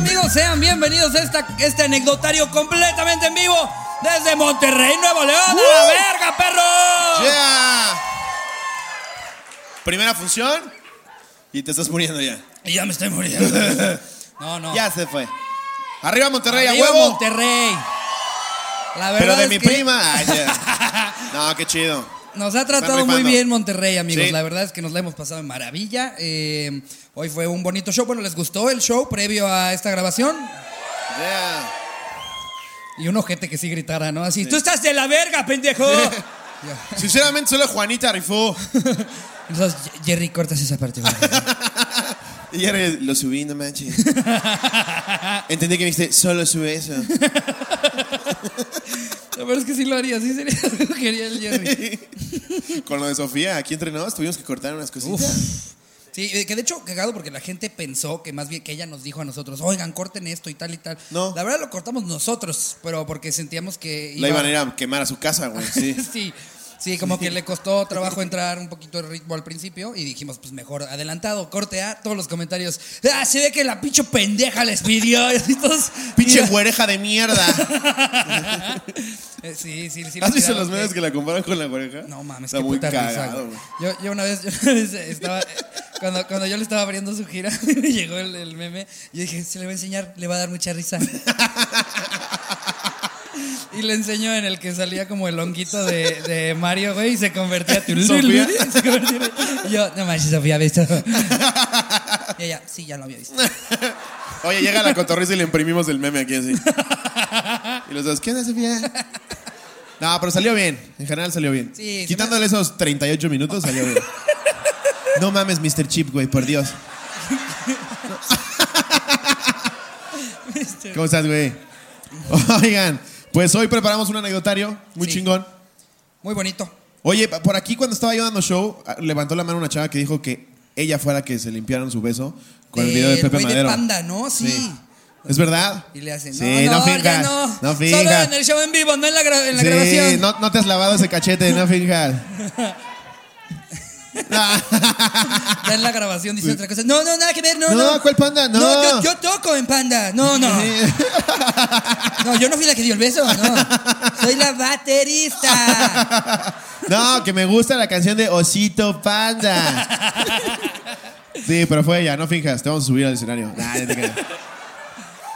amigos? Sean bienvenidos a esta, este anecdotario completamente en vivo desde Monterrey, Nuevo León. ¡A la verga, perro! Yeah. Primera función y te estás muriendo ya. Y ya me estoy muriendo. No, no. Ya se fue. Arriba Monterrey, Arriba a huevo. Monterrey. La verdad Pero de es mi que prima. Ay, ya. No, qué chido. Nos ha tratado muy bien Monterrey, amigos. Sí. La verdad es que nos la hemos pasado en maravilla. Eh, hoy fue un bonito show. Bueno, ¿les gustó el show previo a esta grabación? Yeah. Y un ojete que sí gritara, ¿no? Así, tú estás de la verga, pendejo. Sinceramente, solo Juanita rifó. Entonces, Jerry, cortas esa parte. Y ya lo subí, no manches. Entendí que me dijiste, solo sube eso. La verdad es que sí lo haría, sí sería lo que quería el Jerry. Con lo de Sofía, aquí entre nos tuvimos que cortar unas cositas. Uf. Sí, eh, que de hecho, cagado porque la gente pensó que más bien que ella nos dijo a nosotros, oigan, corten esto y tal y tal. No. La verdad lo cortamos nosotros, pero porque sentíamos que. La iba- iban a ir a quemar a su casa, güey. Sí. sí, sí, como que le costó trabajo entrar un poquito de ritmo al principio y dijimos, pues mejor adelantado, corte a todos los comentarios. Ah, se ve que la pinche pendeja les pidió. Y todos- Pinche güereja de mierda. Eh, Sí, sí, sí. ¿Has visto los memes que la comparan con la güereja? No mames, Está qué muy puta risa, cagado. Yo, yo una vez, yo una vez estaba, eh, cuando, cuando yo le estaba abriendo su gira, me llegó el, el meme, yo dije, se le va a enseñar, le va a dar mucha risa. Y le enseñó en el que salía como el honguito de, de Mario, güey, y se convertía a ¿Sofía? Se convertía- yo, no manches, Sofía, ¿viste? Y ella, sí, ya lo había visto. Oye, llega la cotorriza y le imprimimos el meme aquí así. Y los dos, ¿qué onda, Sofía? No, pero salió bien. En general salió bien. Sí, Quitándole esos 38 minutos, salió bien. No mames, Mr. Chip, güey, por Dios. ¿Cómo estás, güey? Oigan, pues hoy preparamos un anecdotario muy Sí. chingón. Muy bonito. Oye, por aquí cuando estaba yo dando show, ah, levantó la mano una chava que dijo que ella fuera que se limpiaran su beso con el video de Pepe Madero. Panda, ¿no? Sí. ¿Es verdad? Y le hacen, Sí, no, no, no, finjas. No, no. Solo en el show en vivo, no en la, gra- en la Sí, grabación. No, no te has lavado ese cachete, no finjas. Ya en la grabación dice otra cosa. No, no, nada que ver, no, No, no. ¿cuál panda? No. yo, yo toco en panda. No, no. No, yo no fui la que dio el beso, no. Soy la baterista. No, que me gusta la canción de Osito Panda. Sí, pero fue ella, no finjas, te vamos a subir al escenario. Nah, ya te creas.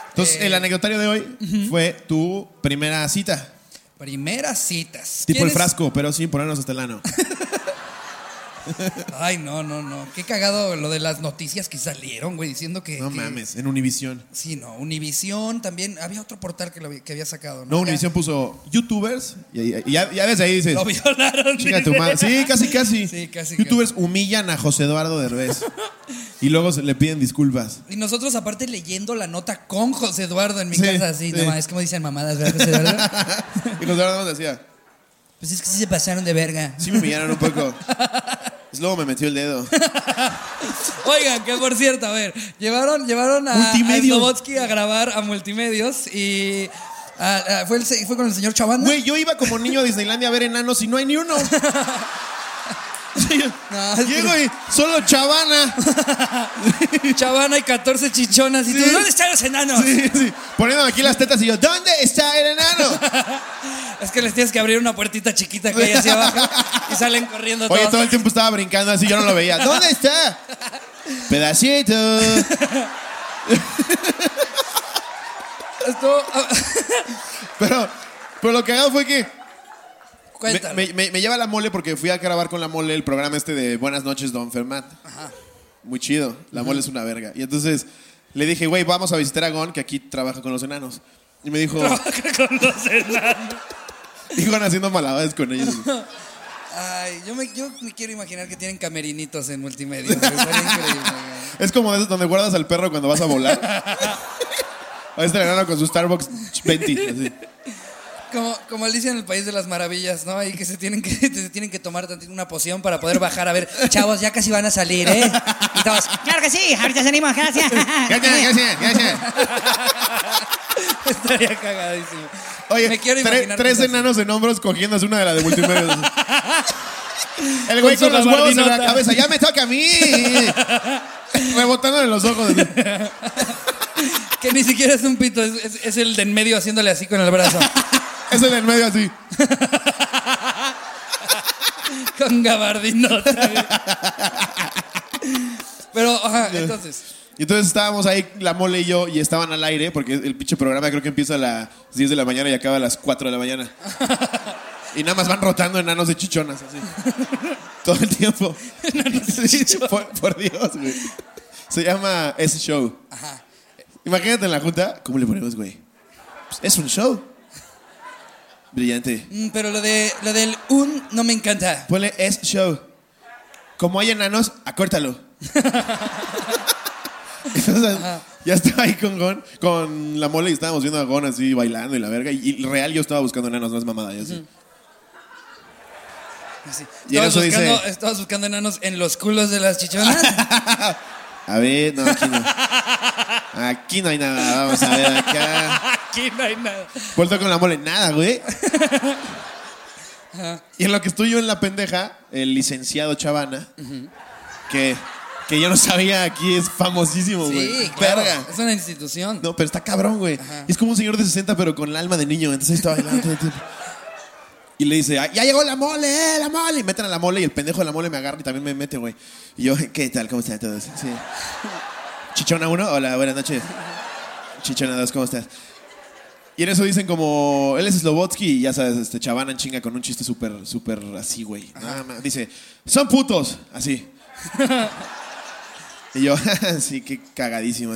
Entonces, Eh. el anecdotario de hoy fue tu primera cita. Primeras citas. Tipo el ¿Quieres- frasco, pero sin ponernos hasta el ano. Ay, no, no, no. Qué cagado lo de las noticias que salieron, güey, diciendo que. No que- mames, en Univisión. Sí, no. Univisión también. Había otro portal que, lo había- que había sacado, ¿no? No, Univisión puso YouTubers y, y- y ya, ya desde ahí dices, Lo violaron. chinga tu. Sí, casi, casi. Sí, casi, YouTubers humillan a José Eduardo Derbez y luego se le piden disculpas. Y nosotros, aparte, leyendo la nota con José Eduardo en mi Sí, casa, así, sí. no mames, como dicen mamadas, ¿verdad, José Eduardo? Y José Eduardo nos decía, Pues es que sí se pasaron de verga. sí me humillaron un poco. Luego me metió el dedo. Oigan, que por cierto, a ver, llevaron, llevaron a, a a grabar a Multimedios y ah, ah, fue, el fue con el señor Chavanda. Güey, yo iba como niño a Disneylandia a ver enanos y no hay ni uno. No, Llego y solo chavana. Chavana y 14 chichonas y tú. ¿dónde están los enanos? Sí, sí. Poniéndome aquí las tetas y yo, ¿dónde está el enano? Es que les tienes que abrir una puertita chiquita que hay hacia abajo y salen corriendo Oye, todos. todo el tiempo estaba brincando así, yo no lo veía. ¿Dónde está? Pedacito. Esto, ah, Pero, pero lo cagado fue que cuéntalo. me- me- me lleva la mole porque fui a grabar con la mole el programa este de Buenas noches, Don Fermat. Muy chido. La mole es una verga. Y entonces le dije, güey, vamos a visitar a Gon, que aquí trabaja con los enanos. Y me dijo, Trabaja con los enanos. iban haciendo malabares con ellos. Ay, yo me, yo me quiero imaginar que tienen camerinitos en multimedia. Es como de esos donde guardas al perro cuando vas a volar. A este enano con su Starbucks 20. así. Como, como Alicia en el País de las Maravillas, ¿no? Ahí que se tienen que, se tienen que tomar una poción para poder bajar a ver, chavos, ya casi van a salir, ¿eh? Y todos, Claro que sí, ahorita salimos, gracias. Gracias, gracias, gracias. estaría cagadísimo. Oye, Me quiero tre- tres enanos en hombros cogiéndose una de la de multimedia. El güey Con los huevos en la cabeza. ¡Ya me toca a mí! Rebotando en los ojos. Que ni siquiera es un pito, es, es- es el de en medio haciéndole así con el brazo. Es el en medio así. con gabardinota. Pero, ajá, entonces. Y entonces estábamos ahí, la mole y yo, y estaban al aire, porque el pinche programa creo que empieza a las 10 de la mañana y acaba a las 4 de la mañana. Y nada más van rotando enanos de chichonas, así. Todo el tiempo. Sí, por, por Dios, güey. Se llama ese show. Ajá. Imagínate en la junta, ¿cómo le ponemos, güey? Pues, es un show. Brillante. Mm, Pero lo, de, lo del un no me encanta. Ponle es show. Como hay enanos, acórtalo. Entonces, ya estaba ahí con Gon, con la mole y estábamos viendo a Gon así bailando y la verga. Y, y real yo estaba buscando enanos, no es mamada. Así. Así. Y en Estabas eso dice- buscando, estabas buscando enanos en los culos de las chichonas. A ver, no, aquí no. Aquí no hay nada. Vamos a ver acá. Aquí no hay nada. Vuelto con la mole, nada, güey. Y en lo que estoy yo en la pendeja, el licenciado Chavana, que, que yo no sabía aquí es famosísimo, güey. Sí, claro. Verga. Es una institución. No, pero está cabrón, güey. Ajá. Es como un señor de 60, pero con el alma de niño. Entonces estaba bailando todo el tiempo. Y le dice, "Ah, ya llegó la mole, eh, la mole. Y meten a la mole y el pendejo de la mole me agarra y también me mete, güey. Y yo, ¿qué tal? ¿Cómo están todos? Sí. Chichona 1, hola, buenas noches. Chichona 2, ¿cómo estás? Y en eso dicen como, él es Slobotsky y ya sabes, este Chavana en chinga con un chiste súper, súper así, güey. Nada más. Dice, son putos, así. Y yo, sí, qué cagadísimo.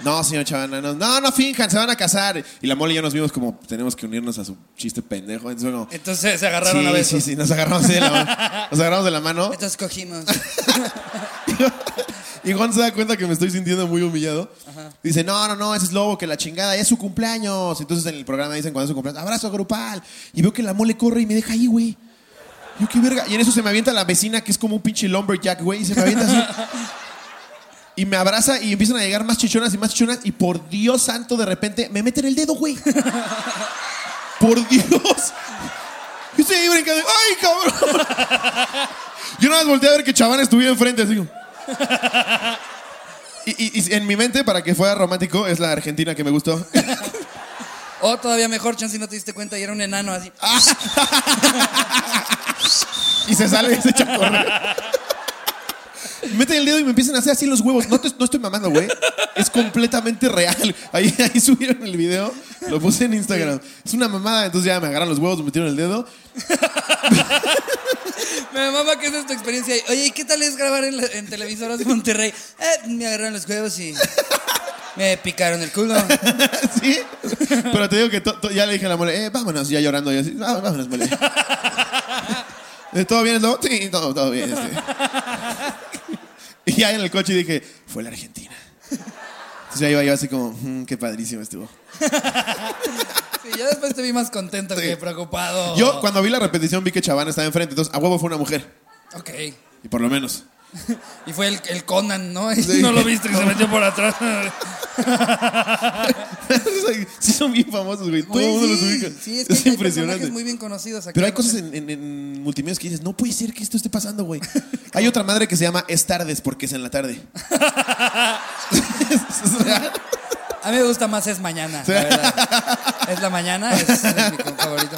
No, señor Chavana, no, no, no finjan, se van a casar. Y la mole y yo nos vimos como, tenemos que unirnos a su chiste pendejo. Entonces, bueno, Entonces se agarraron sí, a besos. sí, sí, nos agarramos de la mano. Nos agarramos de la mano. Entonces cogimos. Y Juan se da cuenta que me estoy sintiendo muy humillado. Dice, no, no, no, ese es lobo, que la chingada, ya es su cumpleaños. Entonces en el programa dicen cuando es su cumpleaños, abrazo grupal. Y veo que la mole corre y me deja ahí, güey. Yo, qué verga. Y en eso se me avienta la vecina, que es como un pinche lumberjack, güey. Y se me avienta así. Y me abraza y empiezan a llegar más chichonas y más chichonas. Y por Dios santo, de repente, me meten el dedo, güey. Por Dios. Yo estoy ahí brincando. ¡Ay, cabrón! Yo nada más volteé a ver que Chavana estuviera enfrente, así. como. Y, y- y en mi mente, para que fuera romántico, es la Argentina que me gustó. O todavía mejor, chance si no te diste cuenta y era un enano así. Y se sale y se echa a correr. Meten el dedo y me empiezan a hacer así los huevos. No, te- no estoy mamando, güey. Es completamente real. Ahí, ahí subieron el video. Lo puse en Instagram. Es una mamada. Entonces ya me agarran los huevos, me metieron el dedo. Me mama que esa es tu experiencia. Oye, ¿y qué tal es grabar en, la- en televisoras de Monterrey? Eh, me agarraron los huevos y me picaron el culo. ¿Sí? Pero te digo que to- to- ya le dije a la mole, eh, vámonos, ya llorando. Y así, "Ah, vámonos, mole. ¿Todo bien, Slobo? Sí, todo, todo bien. Y ya en el coche dije, fue la Argentina. Entonces ya iba yo así como, "Mm, qué padrísimo estuvo. Sí, ya después te vi más contento que preocupado. Yo cuando vi la repetición vi que Chavana estaba enfrente, entonces a huevo fue una mujer. Ok. Y por lo menos. Y fue el, el Conan, ¿no? Y No lo viste que se metió por atrás. sí son bien famosos, güey. Todo el mundo los ubica. Sí, es es, que hay impresionante. muy bien conocidos aquí. Pero hay cosas en, en, en multimedios que dices, no puede ser que esto esté pasando, güey. Hay otra madre que se llama Es tardes porque es en la tarde. Es real. A mí me gusta más Es Mañana, la verdad. Es la mañana, es, es mi favorito.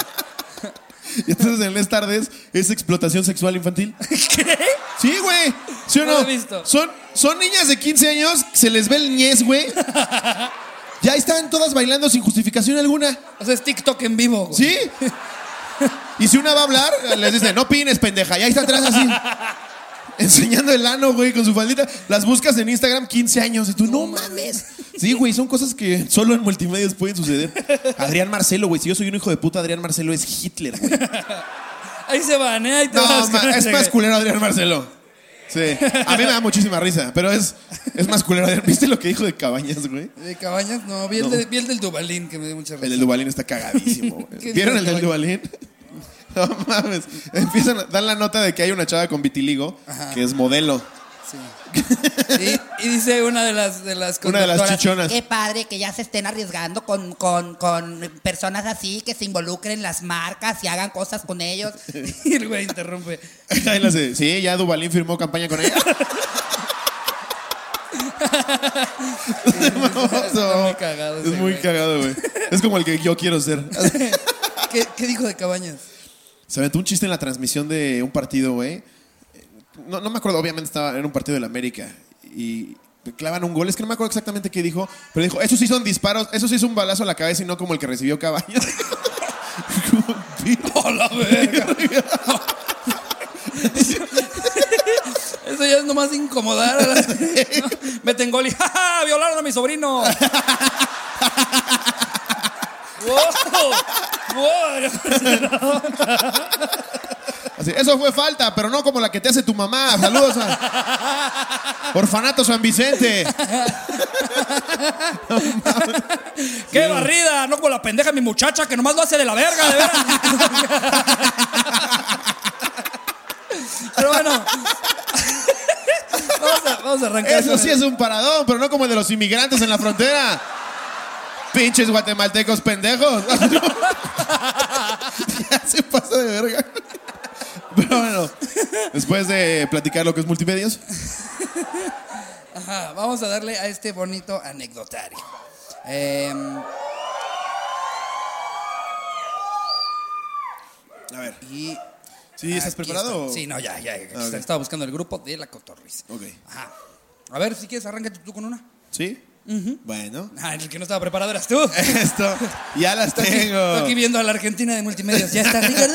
Y entonces en el Es tardes es explotación sexual infantil. ¿Qué? Sí, güey. ¿Sí o No no? lo he visto. Son, son niñas de 15 años, se les ve el ñez, güey. Ya están todas bailando sin justificación alguna. O sea, es TikTok en vivo. güey. ¿Sí? Y si una va a hablar, les dice, no pines, pendeja. Y ahí está atrás así. Enseñando el ano, güey, con su faldita. Las buscas en Instagram 15 años. Y tú, no mames. Sí, güey, son cosas que solo en multimedios pueden suceder. Adrián Marcelo, güey. Si yo soy un hijo de puta, Adrián Marcelo es Hitler, güey. Ahí se van, ¿eh? Ahí te No, vas ma- con es más culero Adrián Marcelo. Sí. A mí me da muchísima risa, pero es, es más culero Adrián. ¿Viste lo que dijo de Cabañas, güey? De Cabañas, no. Vi el, No. de- vi el del Dubalín, que me dio mucha risa. El del Dubalín está cagadísimo. güey. ¿Qué ¿Vieron el el del Dubalín? No mames. Empiezan a dar la nota de que hay una chava con vitiligo Ajá. que es modelo. Sí. Y, y dice una de las de las Una de las conductoras, chichonas. Qué padre que ya se estén arriesgando con, con, con personas así, que se involucren en las marcas y hagan cosas con ellos. Y el güey interrumpe. Sí, ya Dubalín firmó campaña con ella. Hermoso. muy cagado Es muy güey. cagado, güey. Es como el que yo quiero ser. ¿Qué, qué dijo de Cabañas? Se aventó un chiste en la transmisión de un partido, güey. No, no me acuerdo, obviamente estaba en un partido de la América. Y clavan un gol. Es que no me acuerdo exactamente qué dijo. Pero dijo, eso sí son disparos, eso sí es un balazo a la cabeza y no como el que recibió Cabañas. ¡Oh, la verga! Eso ya es nomás incomodar a la... ¿no? Meten gol y ¡ja, ja! ¡Violaron a mi sobrino! ¡Wow! ¡Wow! Así, eso fue falta, pero no como la que te hace tu mamá. Saludos a Orfanato San Vicente. ¡Qué barrida! No con la pendeja de mi muchacha que nomás lo hace de la verga, de veras. Pero bueno. Vamos a, vamos a arrancar. Eso sí es un paradón, pero no como el de los inmigrantes en la frontera. Pinches guatemaltecos pendejos. ya se pasa de verga. Pero bueno, después de platicar lo que es multimedios, Ajá, vamos a darle a este bonito anecdotario. Em, a ver. y. ¿Sí estás preparado? está. Sí, no, ya, ya. ya. Ah. Estaba buscando el grupo de la cotorriza. Ok. Ajá. A ver, si quieres, arráncate tú con una. ¿Sí? Bueno. Ah, el que no estaba preparado eras tú. Esto, ya las Estoy aquí, tengo. estoy aquí viendo a la Argentina de multimedios. ¿Ya está Ricardo?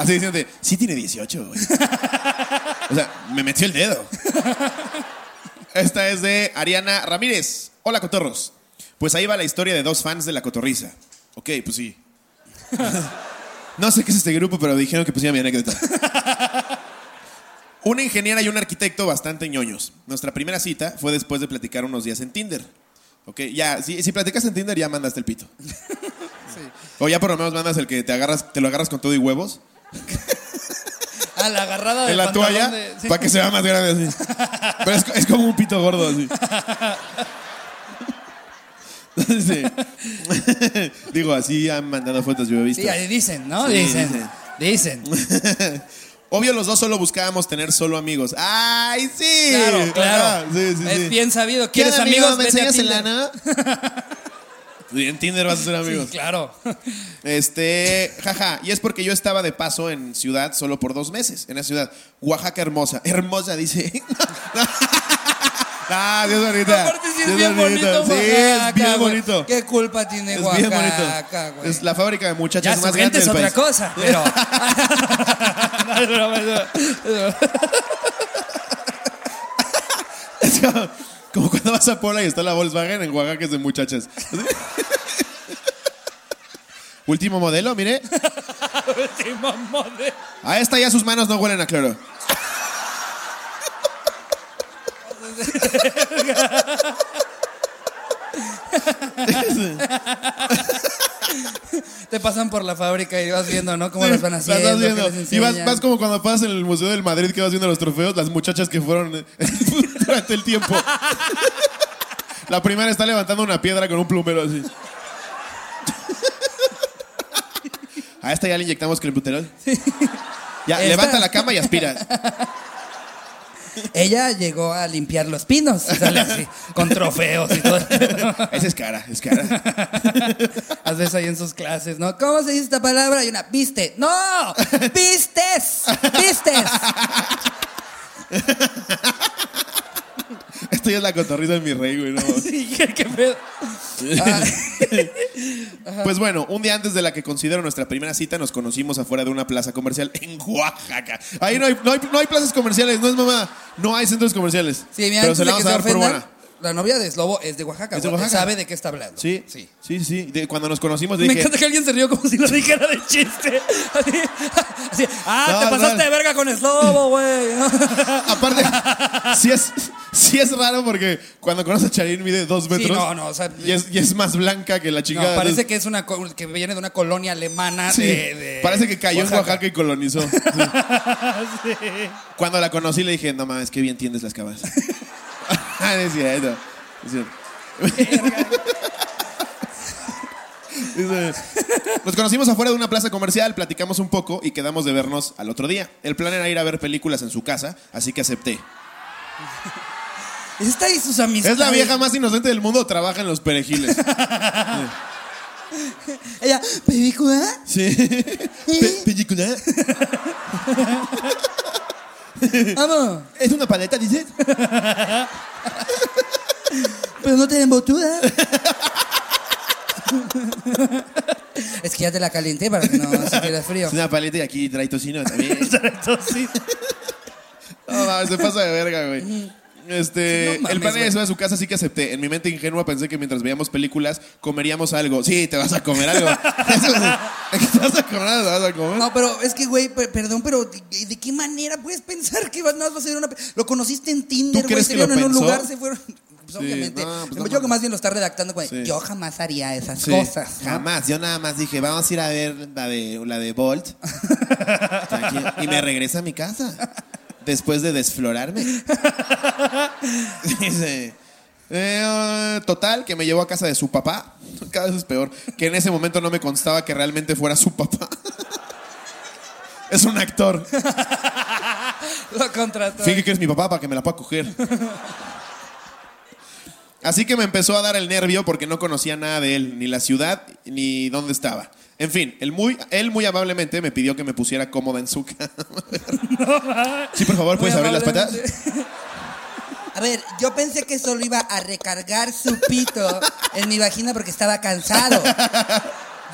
Así diciéndote, sí tiene 18, güey. O sea, me metió el dedo. Esta es de Ariana Ramírez. Hola, cotorros. Pues ahí va la historia de dos fans de la cotorriza. Ok, pues sí. No sé qué es este grupo, pero dijeron que pusiera mi anécdota. Una ingeniera y un arquitecto bastante ñoños. Nuestra primera cita fue después de platicar unos días en Tinder. Ok, ya, si, si platicas en Tinder ya mandaste el pito. O ya por lo menos mandas el que te agarras, te lo agarras con todo y huevos. Ah, la agarrada de en la toalla para que se vea más grande así. Pero es, es como un pito gordo así. Sí. Digo, así han mandado fotos, yo he visto. Sí, ahí dicen, ¿no? Sí, dicen. Dicen. Obvio, los dos solo buscábamos tener solo amigos. ¡Ay, sí! Claro, claro. Ajá, sí, sí, es sí. bien sabido. ¿Qué ¿Quieres amigo? amigos? ¿Me Vete a enseñas el Tinder. lana? En Tinder vas a ser amigos. Sí, claro. Este, jaja, y es porque yo estaba de paso en ciudad solo por dos meses, en la ciudad. Oaxaca hermosa. Hermosa, dice. Ah, es bonita. Aparte sí es Sí bien bonito, Sí, es bien bonito. ¿Qué culpa tiene Es bien Oaxaca, bonito. güey? Es la fábrica de Ya muchachas su más gente grande es del otra país. cosa, pero... No, es broma, como, cuando vas a Puebla y está la Volkswagen, en Oaxaca es de muchachas. Último modelo, mire. Mamón, de- A esta ya sus manos no huelen a cloro. Te pasan por la fábrica y vas viendo, ¿no? Cómo las van Las haciendo. vas viendo. qué les Y vas, enseñan. vas como cuando pasas en el Museo del Madrid que vas viendo los trofeos, las muchachas que fueron durante el tiempo. La primera está levantando una piedra con un plumero así. A esta ya le inyectamos clenbuterol. Ya, Esta- levanta la cama y aspira. Ella llegó a limpiar los pinos, sale así, con trofeos y todo. Esa es cara, es cara. Haces ahí en sus clases, ¿no? ¿Cómo se dice esta palabra? Y una, viste. ¡No! ¡Vistes! ¡Vistes! Esto ya es la cotorrita de mi rey, güey. no. Sí, ¿qué, pedo? Ah, Pues bueno, un día antes de la que considero nuestra primera cita, nos conocimos afuera de una plaza comercial en Oaxaca. Ahí no hay, no hay, no hay plazas comerciales, no es mamá. No hay centros comerciales. sí, mira, Pero se la vamos a dar por buena. La novia de Slobo es de Oaxaca. Es de güey. Oaxaca. Sabe de qué está hablando. Sí, Sí. sí, sí. De- cuando nos conocimos Me dije... encanta que alguien se rió como si lo dijera de chiste. Así, así, ah, No, te pasaste no. de verga con Slobo, güey. Aparte, sí es, sí es raro porque cuando conoces a Charín mide dos metros. no, no, o sea- y, es, y es más blanca que la chingada. parece que es una que viene de una colonia alemana sí, de, de parece que cayó en Oaxaca y colonizó. Sí. Cuando la conocí le dije, no mames, qué bien tiendes las cabas. Es cierto. Es cierto. Nos conocimos afuera de una plaza comercial, platicamos un poco y quedamos de vernos al otro día. El plan era ir a ver películas en su casa, así que acepté. Esta y sus amistades. Es la vieja más inocente del mundo, trabaja en los perejiles. Ella, ¿película? Sí. ¿Película? Vamos, ¿Es una paleta, dices? pero no tienen botuda. es que ya te la calenté para que no sintieras frío. Es una paleta y aquí trae tocino también. No mames, se pasa de verga, güey. Este, No mames, el plan de güey. eso a su casa sí que acepté. En mi mente ingenua pensé que mientras veíamos películas comeríamos algo. Sí, te vas a comer algo. te vas a comer algo, te vas a comer. No, pero es que, güey, per- perdón, pero ¿de, de qué manera puedes pensar que vas no vas a hacer una... Lo conociste en Tinder, ¿Tú güey, se vieron en un lugar, se fueron... Pues, obviamente. no, pues, yo creo que más bien lo está redactando. Sí. Yo jamás haría esas Sí, cosas. ¿no? Jamás. Yo nada más dije, vamos a ir a ver la de, la de Bolt. Tranquilo. y me regreso a mi casa. Después de desflorarme. Dice. eh, total, que me llevó a casa de su papá. Cada vez es peor. Que en ese momento no me constaba que realmente fuera su papá. es un actor. Lo contrató. Finge que eres mi papá para que me la pueda coger. Así que me empezó a dar el nervio porque no conocía nada de él, ni la ciudad, ni dónde estaba. En fin, él muy, él muy amablemente me pidió que me pusiera cómoda en su cama. sí, por favor, ¿puedes abrir las patas? A ver, yo pensé que solo iba a recargar su pito en mi vagina porque estaba cansado.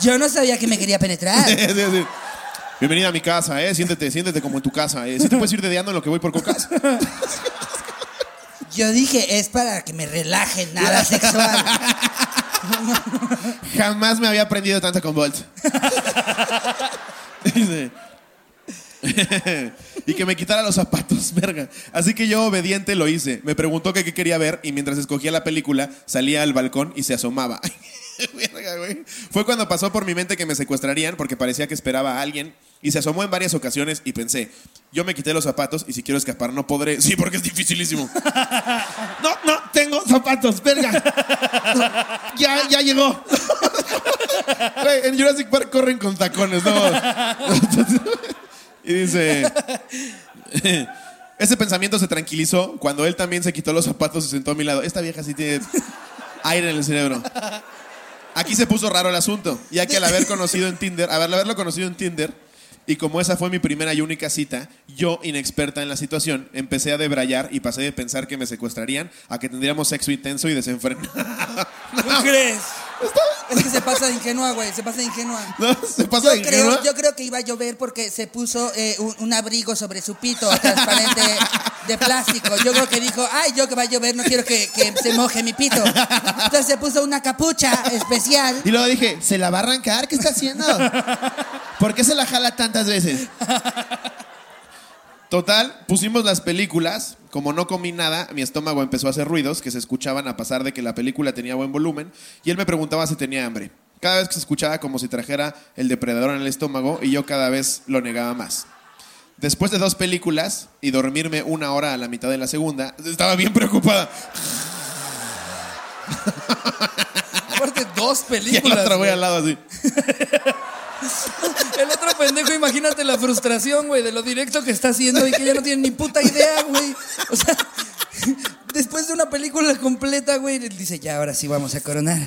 Yo no sabía que me quería penetrar. Sí, sí. Bienvenida a mi casa, ¿eh? Siéntete, siéntete como en tu casa, ¿eh? ¿Sí te puedes ir dedeando en lo que voy por cocas? Yo dije, es para que me relaje, nada sexual. Jamás me había aprendido tanto con Bolt. Dice. y que me quitara los zapatos, verga. Así que yo, obediente, lo hice. Me preguntó qué quería ver y mientras escogía la película, salía al balcón y se asomaba. Verga, güey. Fue cuando pasó por mi mente que me secuestrarían porque parecía que esperaba a alguien y se asomó en varias ocasiones y pensé, yo me quité los zapatos y si quiero escapar no podré. Sí, porque es dificilísimo. No, no, tengo zapatos, verga. No, ya, ya llegó. Güey, en Jurassic Park corren con tacones, ¿no? y dice... Ese pensamiento se tranquilizó cuando él también se quitó los zapatos y se sentó a mi lado. Esta vieja sí tiene aire en el cerebro. Aquí se puso raro el asunto, ya que al haber conocido en Tinder, al haberlo conocido en Tinder, y como esa fue mi primera y única cita, yo, inexperta en la situación, empecé a debrayar y pasé de pensar que me secuestrarían a que tendríamos sexo intenso y desenfrenado. ¿Tú crees? Es que se pasa de ingenua, güey, se pasa de ingenua. ¿No? ¿Se pasa de Yo creo, ingenua? yo creo que iba a llover porque se puso eh, un, un abrigo sobre su pito transparente de plástico. Yo creo que dijo, ay, yo que va a llover, no quiero que, que se moje mi pito. Entonces se puso una capucha especial. Y luego dije, ¿se la va a arrancar? ¿Qué está haciendo? ¿Por qué se la jala tantas veces? Total, pusimos las películas. Como no comí nada, mi estómago empezó a hacer ruidos que se escuchaban a pasar de que la película tenía buen volumen. Y él me preguntaba si tenía hambre. Cada vez que se escuchaba como si trajera el depredador en el estómago y yo cada vez lo negaba más. Después de dos películas y dormirme una hora a la mitad de la segunda, estaba bien preocupada. Aparte, dos Y el películas. otro güey güey. al lado así. El otro pendejo, imagínate la frustración, güey, de lo directo que está haciendo y que ya no tiene ni puta idea, güey. O sea, después de una película completa, güey, él dice, ya, ahora sí vamos a coronar.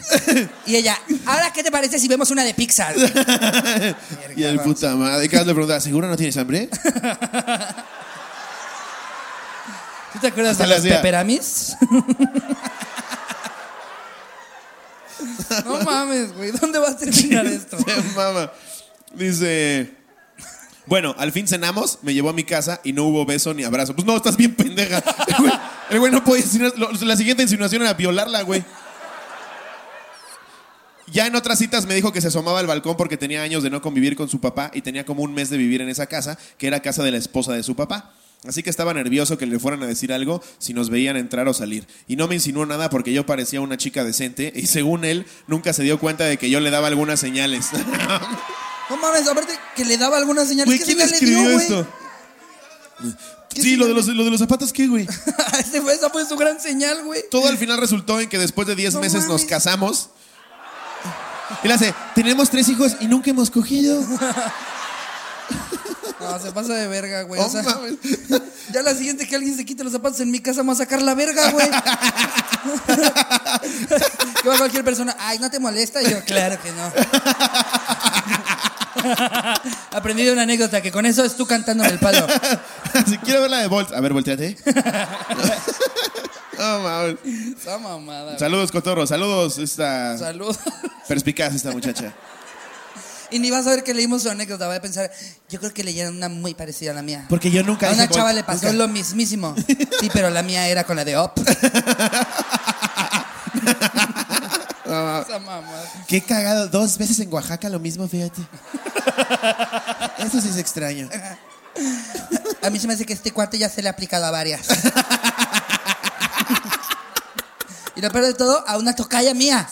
Y ella, ¿ahora qué te parece si vemos una de Pixar? Y el puta madre. Y Carlos le preguntaba, ¿seguro no tienes hambre? ¿Tú te acuerdas Hasta de las peperamis? No mames, güey, ¿dónde va a terminar esto? Mama. Dice. Bueno, al fin cenamos, me llevó a mi casa y no hubo beso ni abrazo. Pues no, estás bien pendeja. El güey, el güey no podía insinuar- lo- La siguiente insinuación era violarla, güey. Ya en otras citas me dijo que se asomaba al balcón porque tenía años de no convivir con su papá y tenía como un mes de vivir en esa casa, que era casa de la esposa de su papá. Así que estaba nervioso que le fueran a decir algo si nos veían entrar o salir. Y no me insinuó nada porque yo parecía una chica decente y según él nunca se dio cuenta de que yo le daba algunas señales. No mames, aparte que le daba alguna señal. Güey, ¿Qué ¿quién señal le escribió dio, esto? ¿Qué Sí, lo de, los, lo de los zapatos, ¿qué, güey? Esa fue su gran señal, güey. Todo al final resultó en que después de 10 No meses nos casamos. Y le hace, tenemos tres hijos y nunca hemos cogido. No, se pasa de verga, güey. o sea, ya la siguiente que alguien se quite los zapatos en mi casa, me va a sacar la verga, güey. que va cualquier persona, ay, ¿no te molesta? Y yo, claro que no. Aprendí de una anécdota que con eso es tú cantando en el palo. si quiero ver la de Bolt. A ver, volteate. no mames. Esa mamada. Saludos, Cotorro. Saludos, esta Salud. perspicaz esta muchacha. Y ni vas a ver que leímos su anécdota, voy a pensar, yo creo que leyeron una muy parecida a la mía. Porque yo nunca A una chava le pasó nunca. lo mismísimo. Sí, pero la mía era con la de Op. Esa mamada. Qué cagado. Dos veces en Oaxaca lo mismo, fíjate. Eso sí es extraño. A mí se me hace que este cuate ya se le ha aplicado a varias. Y lo peor de todo, a una tocaya mía.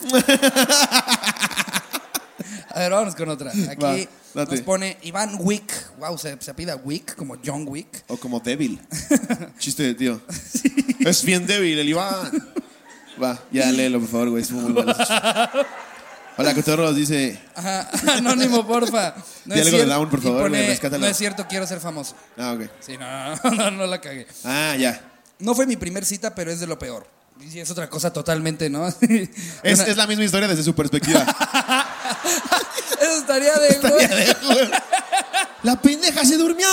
Vámonos con otra. Aquí Va, nos pone Iván Wick. Wow, se, se apida Wick, como John Wick. O como débil. Chiste de tío. Es bien débil el Iván. Va, ya léelo, por favor, güey. Es muy chiste. Hola, Cotorros, dice. Ajá, anónimo, porfa. No Di es algo de Down, por favor, pone, güey. No es cierto, quiero ser famoso. Ah, ok. Sí, no, no, no, no la cagué. Ah, ya. No fue mi primer cita, pero es de lo peor. Y es otra cosa totalmente, ¿no? Es, Una- es la misma historia desde su perspectiva. Eso estaría de güey. La pendeja se durmió.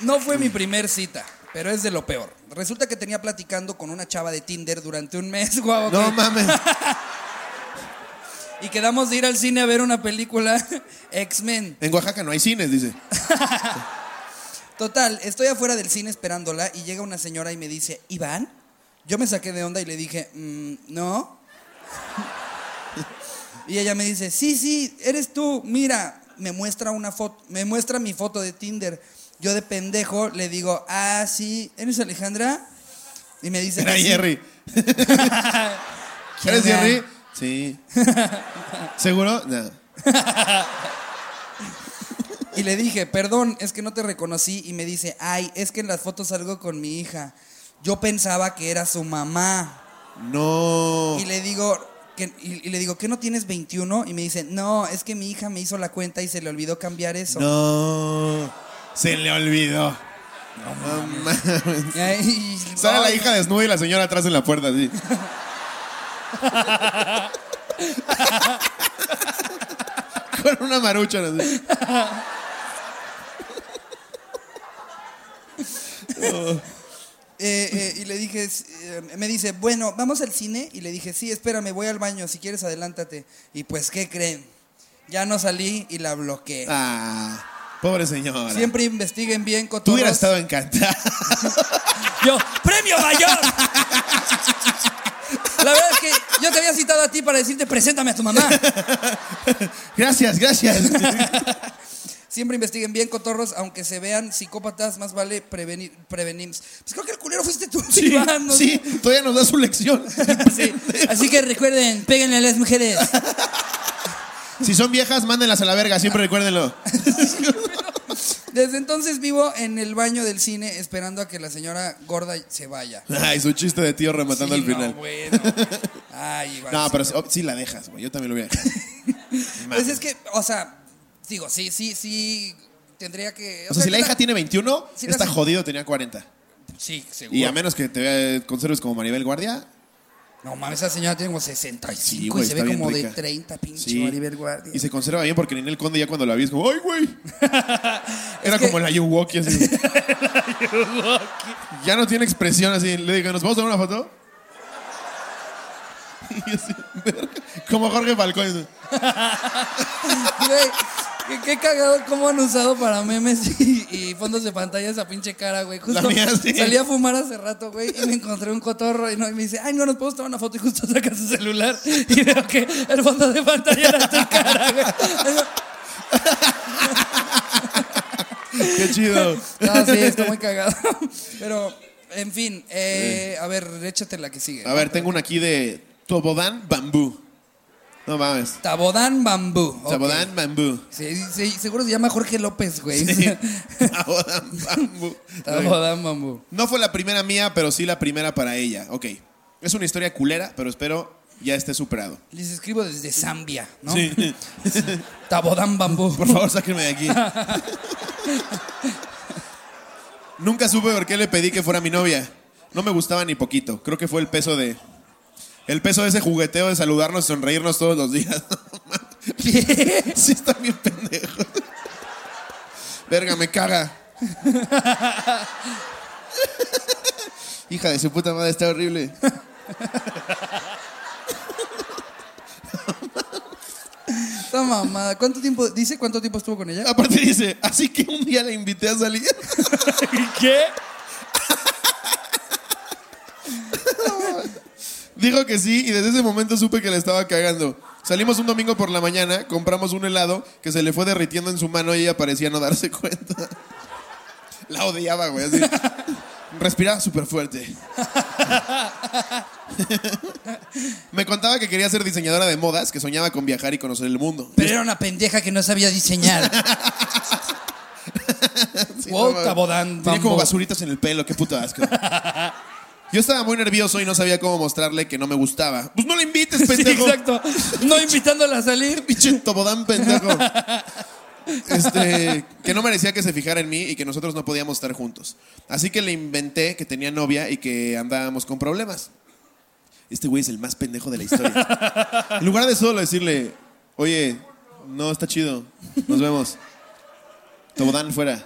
No fue mi primer cita, pero es de lo peor. Resulta que tenía platicando con una chava de Tinder durante un mes, guau. No mames. Y quedamos de ir al cine a ver una película X-Men. En Oaxaca no hay cines, dice. Total, estoy afuera del cine esperándola y llega una señora y me dice, ¿Iván? Yo me saqué de onda y le dije, "Mm, no. y ella me dice, sí, sí, eres tú, mira, me muestra una foto, me muestra mi foto de Tinder. Yo de pendejo le digo, ah, sí, ¿eres Alejandra? Y me dice, Era. Jerry. ¿Quién ¿Eres? Jerry? Sí. ¿Seguro? No. Y le dije, perdón, es que no te reconocí. Y me dice, ay, es que en las fotos salgo con mi hija. Yo pensaba que era su mamá. No. Y le digo, que, y, y le digo, ¿qué no tienes 21? Y me dice, no, es que mi hija me hizo la cuenta y se le olvidó cambiar eso. No. Se le olvidó. No mames. Sale la hija desnuda y la señora atrás en la puerta, así. Con una marucha, así. eh, eh, y le dije, eh, me dice, bueno, ¿vamos al cine? Y le dije, sí, espérame, voy al baño, si quieres adelántate. Y pues, ¿qué creen? Ya no salí y la bloqueé. Ah, pobre señora. Siempre investiguen bien, Tú cotorros. hubieras estado encantada. Yo, ¡premio mayor! La verdad es que yo te había citado a ti para decirte, preséntame a tu mamá. gracias, gracias. Siempre investiguen bien, cotorros, aunque se vean psicópatas, más vale prevenir, prevenir. Pues creo que el culero fuiste tú, Sí, Iván, ¿no? sí, todavía nos da su lección. Sí. Así que recuerden, péguenle a las mujeres. Si son viejas, mándenlas a la verga, siempre recuérdenlo. Desde entonces vivo en el baño del cine esperando a que la señora gorda se vaya. Ay, su chiste de tío rematando Sí, al final. No, bueno. Ay, Iván. No, sí, pero sí, oh, sí la dejas, güey. Yo también lo hubiera dejado. Pues es que, o sea, digo, sí, sí, sí, tendría que... O sea, si la hija tiene 21, Sí, la- está jodido, tenía 40. Sí, seguro. Y a menos que te conserves como Maribel Guardia. No mames, esa señora tiene como 65 Sí, y se ve como rica. de 30, pinche Sí. Maribel Guardia. Y se conserva bien porque Ninel Conde ya cuando la vi es como, ¡ay, güey! Era que- como la Yuwoki así. ya no tiene expresión así. Le digo, ¿nos vamos a tomar una foto? Y así, como Jorge Falcón. Qué, qué cagado cómo han usado para memes y, y fondos de pantalla esa pinche cara, güey. Justo La mía, sí. salí a fumar hace rato, güey, y me encontré un cotorro y, no, y me dice, ay, no, nos podemos tomar una foto y justo saca su celular y veo que el fondo de pantalla era tu cara, güey. ¡Qué chido! No, sí, está muy cagado. Pero, en fin, eh, a ver, échate la que sigue. A ver, tengo una aquí de Tobodán Bambú. No mames. Tabodán Bambú. ok. Sabodán Bambú. Sí, sí, seguro se llama Jorge López, güey. Sí. Sabodán Bambú. Tabodán Bambú. No fue la primera mía, pero sí la primera para ella. Ok. Es una historia culera, pero espero ya esté superado. Les escribo desde Zambia, ¿no? Sí. Tabodán Bambú. Por favor, sáquenme de aquí. Nunca supe por qué le pedí que fuera mi novia. No me gustaba ni poquito. Creo que fue el peso de. El peso de ese jugueteo de saludarnos y sonreírnos todos los días. sí, está bien pendejo. Verga, me caga. Hija de su puta madre, está horrible. Esta mamada. ¿Cuánto tiempo? ¿Dice cuánto tiempo estuvo con ella? Aparte dice, así que un día la invité a salir. ¿Qué? Dijo que sí y desde ese momento supe que le estaba cagando. Salimos un domingo por la mañana, compramos un helado que se le fue derritiendo en su mano y ella parecía no darse cuenta. La odiaba, güey. Así. Respiraba súper fuerte. Me contaba que quería ser diseñadora de modas, que soñaba con viajar y conocer el mundo. Pero era una pendeja que no sabía diseñar. Sí, Wow, no mames. Tabodán Tenía como basuritas en el pelo, qué puto asco. Yo estaba muy nervioso y no sabía cómo mostrarle que no me gustaba. Pues no la invites, Sí, pendejo. exacto. No invitándola a salir. Pinche tobodán pendejo. Este, que no merecía que se fijara en mí y que nosotros no podíamos estar juntos. Así que le inventé que tenía novia y que andábamos con problemas. Este güey es el más pendejo de la historia. En lugar de solo decirle, oye, no está chido, nos vemos. Tobodán fuera.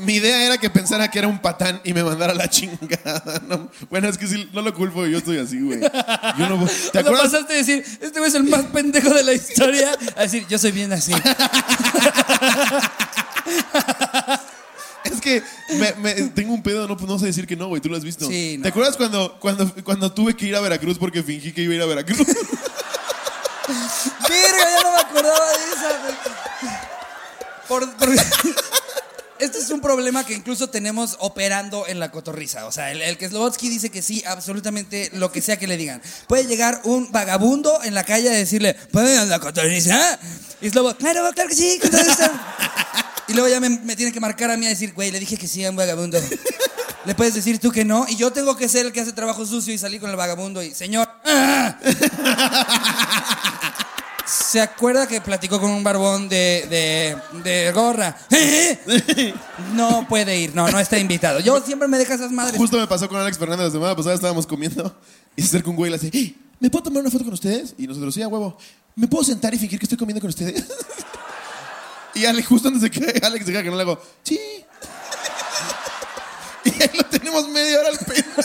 Mi idea era que pensara que era un patán y me mandara a la chingada. No, bueno, es que sí, no lo culpo, yo estoy así, güey. Yo no ¿Te ¿Te acuerdas? pasaste de decir, este güey es el más pendejo de la historia? A decir, yo soy bien así. Es que me- me- tengo un pedo, no, no sé decir que no, güey. Tú lo has visto. Sí, no. ¿Te acuerdas cuando, cuando, cuando tuve que ir a Veracruz porque fingí que iba a ir a Veracruz? Verga, ya no me acordaba de esa. Por, por- Este es un problema que incluso tenemos operando en la cotorriza. O sea, el, el que Slobotsky dice que sí, absolutamente lo que sea que le digan. Puede llegar un vagabundo en la calle a decirle, ¿pueden ir a la cotorriza? Y Slobo, claro, claro que sí, cotorriza. Y luego ya me, me tiene que marcar a mí a decir, güey, le dije que sí a un vagabundo. Le puedes decir tú que no. Y yo tengo que ser el que hace trabajo sucio y salir con el vagabundo y, señor. ¡ah! ¿Se acuerda que platicó con un barbón de, de, de gorra? No puede ir, no, no está invitado. Yo siempre me deja esas madres. Justo me pasó con Alex Fernández la semana pasada, estábamos comiendo y se acerca un güey y le hace, "Hey, ¿me puedo tomar una foto con ustedes? Y nosotros, sí, a huevo. ¿Me puedo sentar y fingir que estoy comiendo con ustedes? y Alex, justo antes de que Alex diga que no le hago, sí. y ahí lo tenemos media hora al pendejo.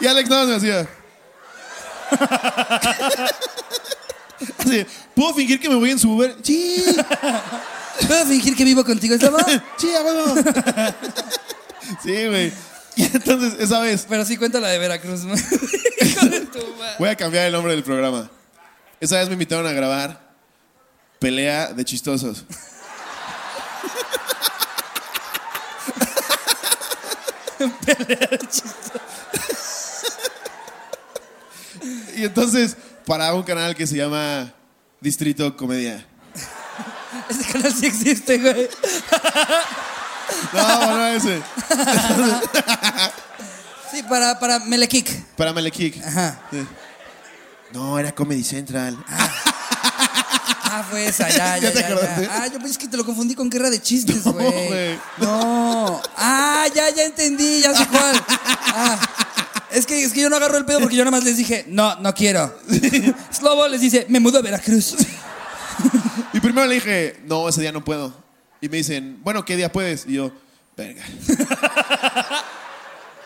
y Alex nada más me hacía. Así, ¿puedo fingir que me voy en su Uber? Sí. ¿Puedo fingir que vivo contigo, Slobo? Sí, a huevo. sí, güey. Y entonces, esa vez, Pero sí cuenta la de Veracruz. ¿no? Hijo de tu madre. voy a cambiar el nombre del programa. Esa vez me invitaron a grabar Pelea de Chistosos. y entonces, para un canal que se llama Distrito Comedia. Ese canal sí existe, güey. No, no ese. Sí, para, para Melekik. Para Malekik. Ajá. Sí. No, era Comedy Central. Ah, fue esa, ya, ya, ¿Ya te ya. acordaste? Ah, yo pensé que te lo confundí con guerra de chistes, No, güey. güey. No. Ah, ya, ya entendí, ya sé cuál. Ah. Es que, es que yo no agarro el pedo porque yo nada más les dije, no, no quiero. Slobo les dice, me mudo a Veracruz. Y primero le dije, no, ese día no puedo. Y me dicen, bueno, ¿qué día puedes? Y yo, verga.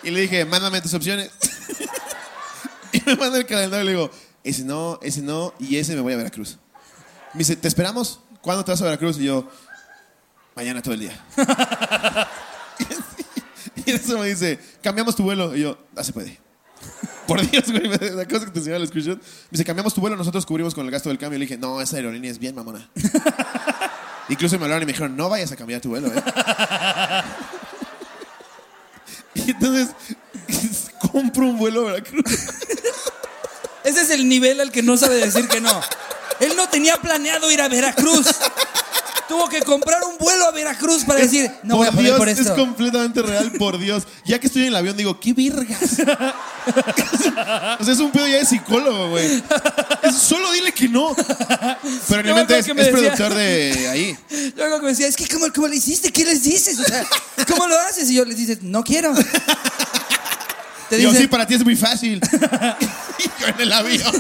y le dije, mándame tus opciones. y me manda el calendario y le digo, ese no, ese no, y ese me voy a Veracruz. Me dice, ¿te esperamos? ¿Cuándo te vas a Veracruz? Y yo, mañana todo el día. y eso me dice, cambiamos tu vuelo. Y yo, no se puede. Por Dios, güey, la cosa que te enseñaba el screenshot. Me dice, cambiamos tu vuelo, nosotros cubrimos con el gasto del cambio. Le dije, no, esa aerolínea es bien mamona. Incluso me hablaron y me dijeron, no vayas a cambiar tu vuelo, ¿eh? y entonces, compro un vuelo a Veracruz. Ese es el nivel al que no sabe decir que no. Él no tenía planeado ir a Veracruz. Tuvo que comprar un vuelo a Veracruz para decir, no voy a por poder Dios, por es esto. completamente real, por Dios. Ya que estoy en el avión, digo, ¿qué virgas? o sea, es un pedo ya de psicólogo, güey. Es- Solo dile que no. Pero en mi Yo me mente acuerdo es, que es productor de ahí. Yo algo que me decía, es que ¿cómo, cómo le hiciste? ¿Qué les dices? O sea, ¿cómo lo haces? Y yo les dices, no quiero. Te Digo, dicen, sí, para ti es muy fácil. y yo en el avión.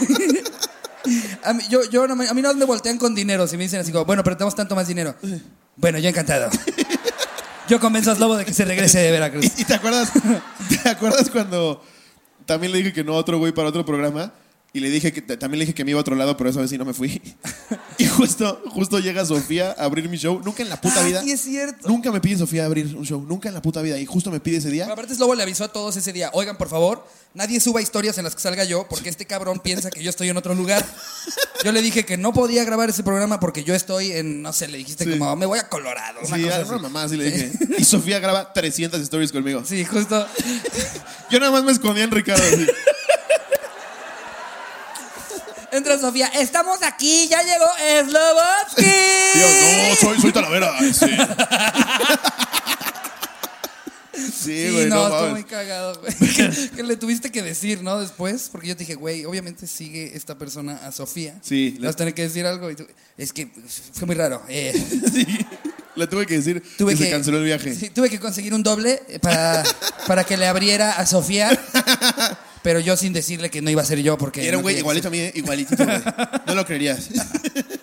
A mí, yo, yo no me- a mí no me voltean con dinero. Si me dicen así como, bueno, pero tenemos tanto más dinero. Bueno, yo encantado. Yo convenzo a Slobo de que se regrese de Veracruz. ¿Y te acuerdas? ¿Te acuerdas cuando también le dije que no a otro güey para otro programa? Y le dije que también le dije que me iba a otro lado, pero esa vez sí no me fui. Y justo, justo llega Sofía a abrir mi show. Nunca en la puta Ah, vida. sí es cierto. Nunca me pide Sofía abrir un show. Nunca en la puta vida. Y justo me pide ese día. Aparte, Slobo le avisó a todos ese día, oigan, por favor, nadie suba historias en las que salga yo, porque este cabrón piensa que yo estoy en otro lugar. Yo le dije que no podía grabar ese programa porque yo estoy en, no sé, le dijiste Sí. como, me voy a Colorado. Una Sí, cosa así. mamá así le dije. Y Sofía graba 300 stories conmigo. Sí, justo. Yo nada más me escondía en Ricardo. así. Entra Sofía, estamos aquí, ya llegó Slobotsky. Yo, no, soy, soy Talavera. Sí, Sí, Sí, güey, no, no, mames. muy cagado, güey. que, que le tuviste que decir, ¿no? Después, porque yo te dije, güey, obviamente sigue esta persona a Sofía. Sí, Le le- vas a tener que decir algo. Y tú, es que fue muy raro. Eh, Sí. Le tuve que decir tuve que, que se canceló el viaje. sí, tuve que conseguir un doble para, para que le abriera a Sofía. Pero yo sin decirle que no iba a ser yo porque. Y era un no güey igualito a mí, ¿eh? igualitito, güey. No lo creerías. que-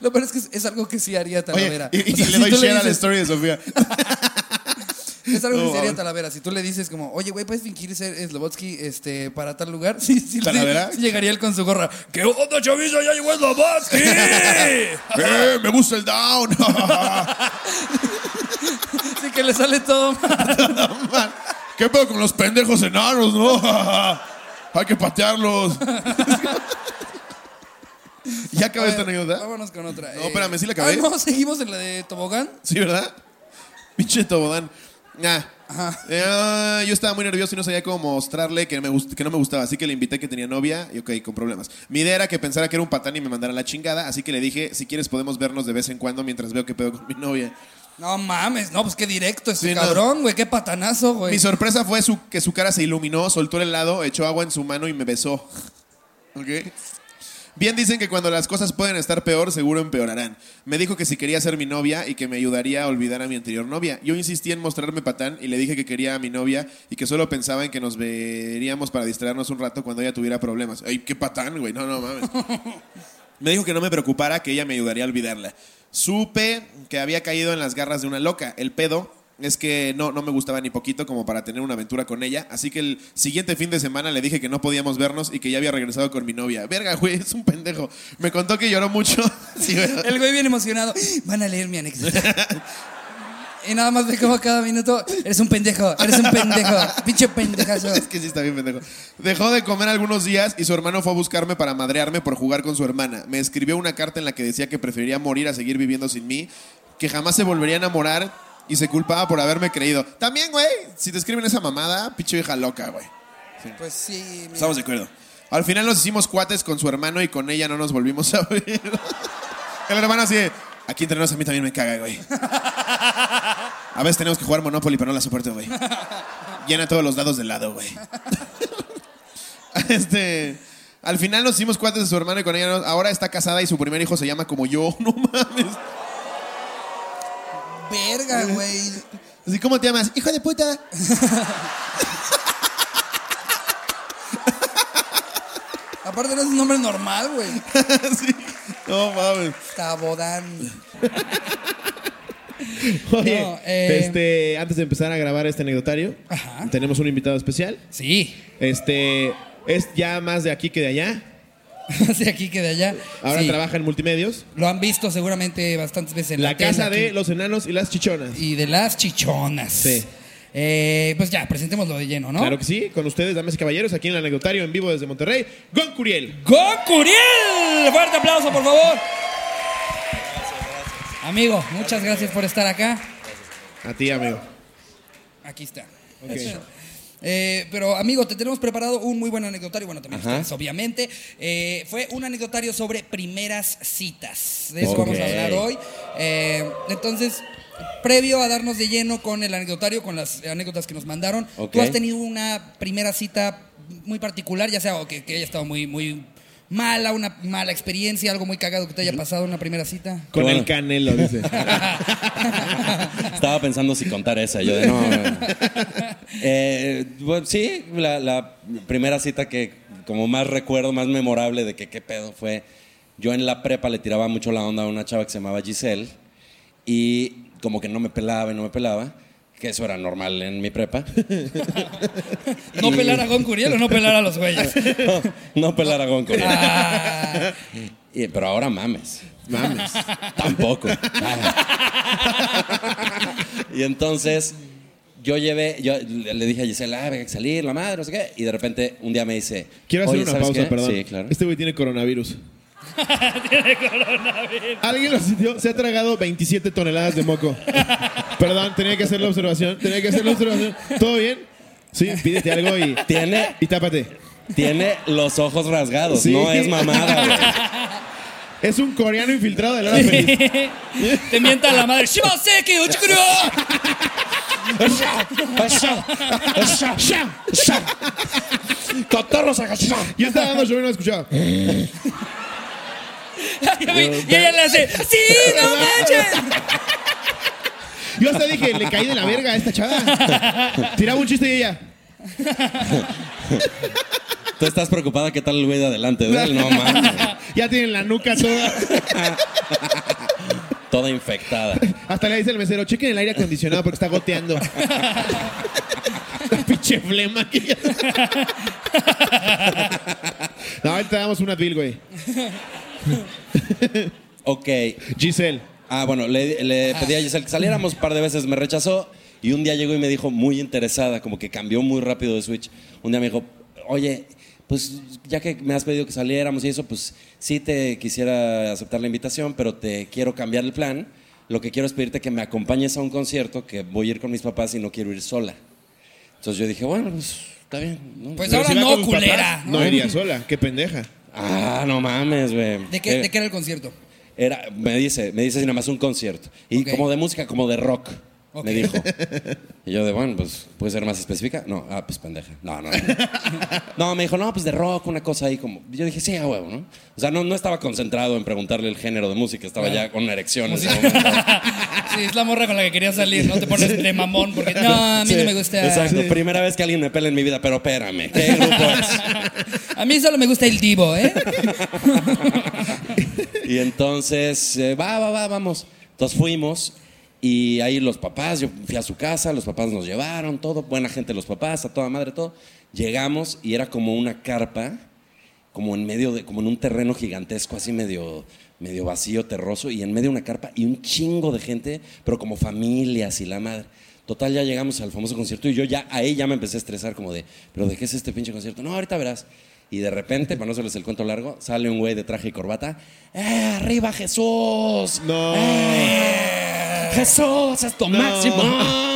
Lo peor es que es, es algo que sí haría Oye, Talavera. y, y O sea, le si doy tú share a la story de Sofía. Es algo que se haría mames. Talavera. Si tú le dices como, oye, güey, ¿puedes fingir ser Slobotsky este, para tal lugar? Sí, sí, ¿Talavera? sí llegaría él con su gorra. ¿Qué onda, chaviza? ¡Ya llegó Slobotsky! ¡Eh! ¡Me gusta el down! Así que le sale todo mal. ¿Qué pedo con los pendejos enanos, no? Hay que patearlos. ¿Ya acabé esta anécdota? Vámonos con otra. No, espérame, ¿sí la acabé? Ah, no, seguimos en la de tobogán. Sí, ¿verdad? Pinche tobodán. Nah. Eh, yo estaba muy nervioso y no sabía cómo mostrarle que, me gust- que no me gustaba, así que le invité que tenía novia y ok, con problemas. Mi idea era que pensara que era un patán y me mandara la chingada, así que le dije, si quieres podemos vernos de vez en cuando mientras veo qué pedo con mi novia. No mames, no, pues qué directo este Sí, cabrón, güey, qué patanazo, güey. Mi sorpresa fue su, que su cara se iluminó, soltó el helado, echó agua en su mano y me besó. ¿Ok? Bien dicen que cuando las cosas pueden estar peor, seguro empeorarán. Me dijo que si quería ser mi novia y que me ayudaría a olvidar a mi anterior novia. Yo insistí en mostrarme patán y le dije que quería a mi novia y que solo pensaba en que nos veríamos para distraernos un rato cuando ella tuviera problemas. Ay, qué patán, güey. No, no mames. Me dijo que no me preocupara, que ella me ayudaría a olvidarla. Supe que había caído en las garras de una loca. El pedo es que no, no me gustaba ni poquito como para tener una aventura con ella. Así que el siguiente fin de semana le dije que no podíamos vernos y que ya había regresado con mi novia. Verga, güey, es un pendejo. Me contó que lloró mucho. Sí. El güey bien emocionado. Van a leer mi anécdota. Y nada más ve como cada minuto. Eres un pendejo, eres un pendejo. Pinche pendejazo. Es que sí está bien pendejo. Dejó de comer algunos días y su hermano fue a buscarme para madrearme por jugar con su hermana. Me escribió una carta en la que decía que preferiría morir a seguir viviendo sin mí, que jamás se volvería a enamorar y se culpaba por haberme creído. También, güey, si te escriben esa mamada, pinche hija loca, güey. Pues sí. mira. Estamos de acuerdo. Al final nos hicimos cuates con su hermano y con ella no nos volvimos a ver. El hermano así, de, aquí entre nos a mí también me caga, güey. A veces tenemos que jugar Monopoly, pero no la soporto, güey. Llena todos los dados del lado, güey. Este, al final nos hicimos cuates de su hermano y con ella no- ahora está casada y su primer hijo se llama como yo. No mames. Verga, güey. Así, ¿cómo te llamas? Hijo de puta. Aparte no es un nombre normal, güey. Sí. No mames. Tabodán. Oye, No, eh, este, antes de empezar a grabar este anecdotario, Ajá. tenemos un invitado especial. Sí. Este es ya más de aquí que de allá. de aquí que de allá. Ahora Sí. trabaja en multimedios. Lo han visto seguramente bastantes veces en la, La tele casa aquí. de los enanos y las chichonas. Y de las chichonas. Sí. Eh, pues ya, presentémoslo de lleno, ¿no? Claro que sí, con ustedes, damas y caballeros, aquí en el anecdotario en vivo desde Monterrey, Gon Curiel. ¡Gon Curiel! Fuerte aplauso, por favor. Amigo, muchas gracias por estar acá. A ti, amigo. Aquí está. Ok. Eh, pero, amigo, te tenemos preparado un muy buen anecdotario. Bueno, también Ajá. ustedes, obviamente. Eh, fue un anecdotario sobre primeras citas. De eso vamos a hablar hoy. Eh, entonces, previo a darnos de lleno con el anecdotario, con las anécdotas que nos mandaron, tú has tenido una primera cita muy particular, ya sea o que, que haya estado muy, muy mala, una mala experiencia, algo muy cagado que te haya pasado en una primera cita. Con Bueno. el canelo, dice. Estaba pensando si contar esa. Yo de no. no. Eh, bueno, sí, la, la primera cita que como más recuerdo, más memorable de que qué pedo fue. Yo en la prepa le tiraba mucho la onda a una chava que se llamaba Giselle y como que no me pelaba y no me pelaba, que eso era normal en mi prepa. ¿No Y- pelar a Gon Curiel o no pelar a los güeyes? no pelar a Gon Curiel. Ah, Y- pero ahora mames. Mames. Tampoco. y entonces yo llevé, yo le dije a Gisela, ah, hay que salir, la madre, no sé qué. Y de repente un día me dice, Quiero hacer "Oye, una ¿sabes pausa, qué?". perdón. Sí, claro. Este güey tiene coronavirus. tiene coronavirus. Alguien lo sintió. Se ha tragado 27 toneladas de moco. perdón, tenía que hacer la observación. Tenía que hacer la observación. ¿Todo bien? Sí, pídete algo y, Tiene, y tápate. tiene los ojos rasgados, Sí. no es mamada, güey. Es un coreano infiltrado de la hora feliz. te mienta la madre. ¡Shibaseki, uchikuru! Cotorros agachados. Yo estaba dando show y no escuchaba. Y ella le hace, ¡Sí, no manches! Yo hasta dije, le caí de la verga a esta chava. Tiraba un chiste y ella. Tú estás preocupada qué tal el güey de adelante de él, no mames. Ya tiene la nuca toda. Toda infectada. Hasta le dice el mesero, chequen el aire acondicionado porque está goteando. La pinche flema aquí. No, ahorita damos una Advil, güey. Ok. Giselle. Ah, bueno, le, le pedí a Giselle que saliéramos un par de veces, me rechazó y un día llegó y me dijo muy interesada, como que cambió muy rápido de switch. Un día me dijo, oye, pues ya que me has pedido que saliéramos y eso, pues sí te quisiera aceptar la invitación, pero te quiero cambiar el plan. Lo que quiero es pedirte que me acompañes a un concierto, que voy a ir con mis papás y no quiero ir sola. Entonces yo dije, bueno, pues está bien. ¿no? Pues Pero ahora si no, culera. papás, No iría sola, qué pendeja. Ah, no mames, güey. ¿De qué, Eh, ¿De qué era el concierto? Era, me dice, me dice si nada más un concierto. Y Ok. como de música, como de rock, Me dijo. Y yo de, bueno, pues, ¿puede ser más específica? No, ah, pues pendeja. No, no. No, No, me dijo, no, pues de rock, una cosa ahí como... Yo dije, sí, a huevo, ¿no? O sea, no, no estaba concentrado en preguntarle el género de música, estaba ya con una erección en ese momento. Sí, es la morra con la que quería salir, no te pones de mamón porque no, a mí no me gusta. Exacto, primera vez que alguien me pela en mi vida, pero espérame, ¿qué grupo es? A mí solo me gusta el divo, ¿eh? Y entonces, eh, va, va, va, vamos. Entonces fuimos y ahí los papás, yo fui a su casa, los papás nos llevaron, todo, buena gente los papás, a toda madre, todo. Llegamos y era como una carpa, como en medio de, como en un terreno gigantesco, así medio, medio vacío, terroso, y en medio de una carpa y un chingo de gente, pero como familias y la madre. Total, ya llegamos al famoso concierto y yo ya, ahí ya me empecé a estresar como de, pero ¿de qué es este pinche concierto? No, ahorita verás. Y de repente, para no hacerles el cuento largo, sale un güey de traje y corbata. ¡Eh, arriba Jesús! No. ¡Eh, Jesús es tu No. máximo!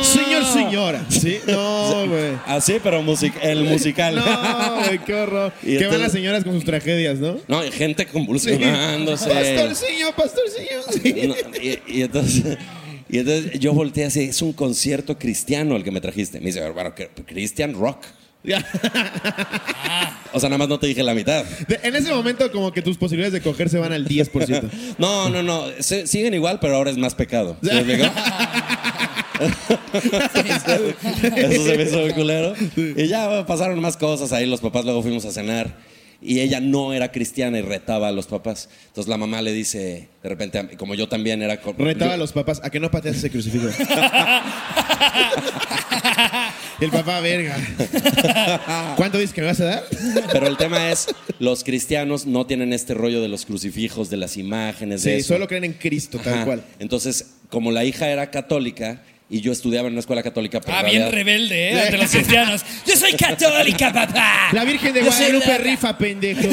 Señor, señora. Sí, no, güey. Así, pero music- el musical. No, güey, qué horror. Y Que van las señoras con sus tragedias, ¿no? No, y gente convulsionándose. Pastorcillo, pastorcillo. Sí. No, y, y entonces, y entonces yo volteé así, es un concierto cristiano el que me trajiste. Me dice, bueno, ¿qué- Christian Rock. O sea, nada más no te dije la mitad. De- en ese momento, como que tus posibilidades de coger se van al 10%. No, no, no, se- siguen igual, pero ahora es más pecado. ¿Sí? Eso se me hizo muy culero. Y ya bueno, pasaron más cosas ahí, los papás luego fuimos a cenar. Y ella no era cristiana y retaba a los papás. Entonces la mamá le dice, de repente, como yo también era... Retaba yo- a los papás a que no pateas ese crucifijo. El papá, verga. ¿Cuánto dices que me vas a dar? Pero el tema es, los cristianos no tienen este rollo de los crucifijos, de las imágenes, de Sí, eso. solo creen en Cristo, tal Ajá. cual. Entonces, como la hija era católica y yo estudiaba en una escuela católica, pero Ah, en bien realidad- rebelde, ¿eh? Ante los cristianos. Yo soy católica, papá. La Virgen de Guadalupe la- rifa, pendejo.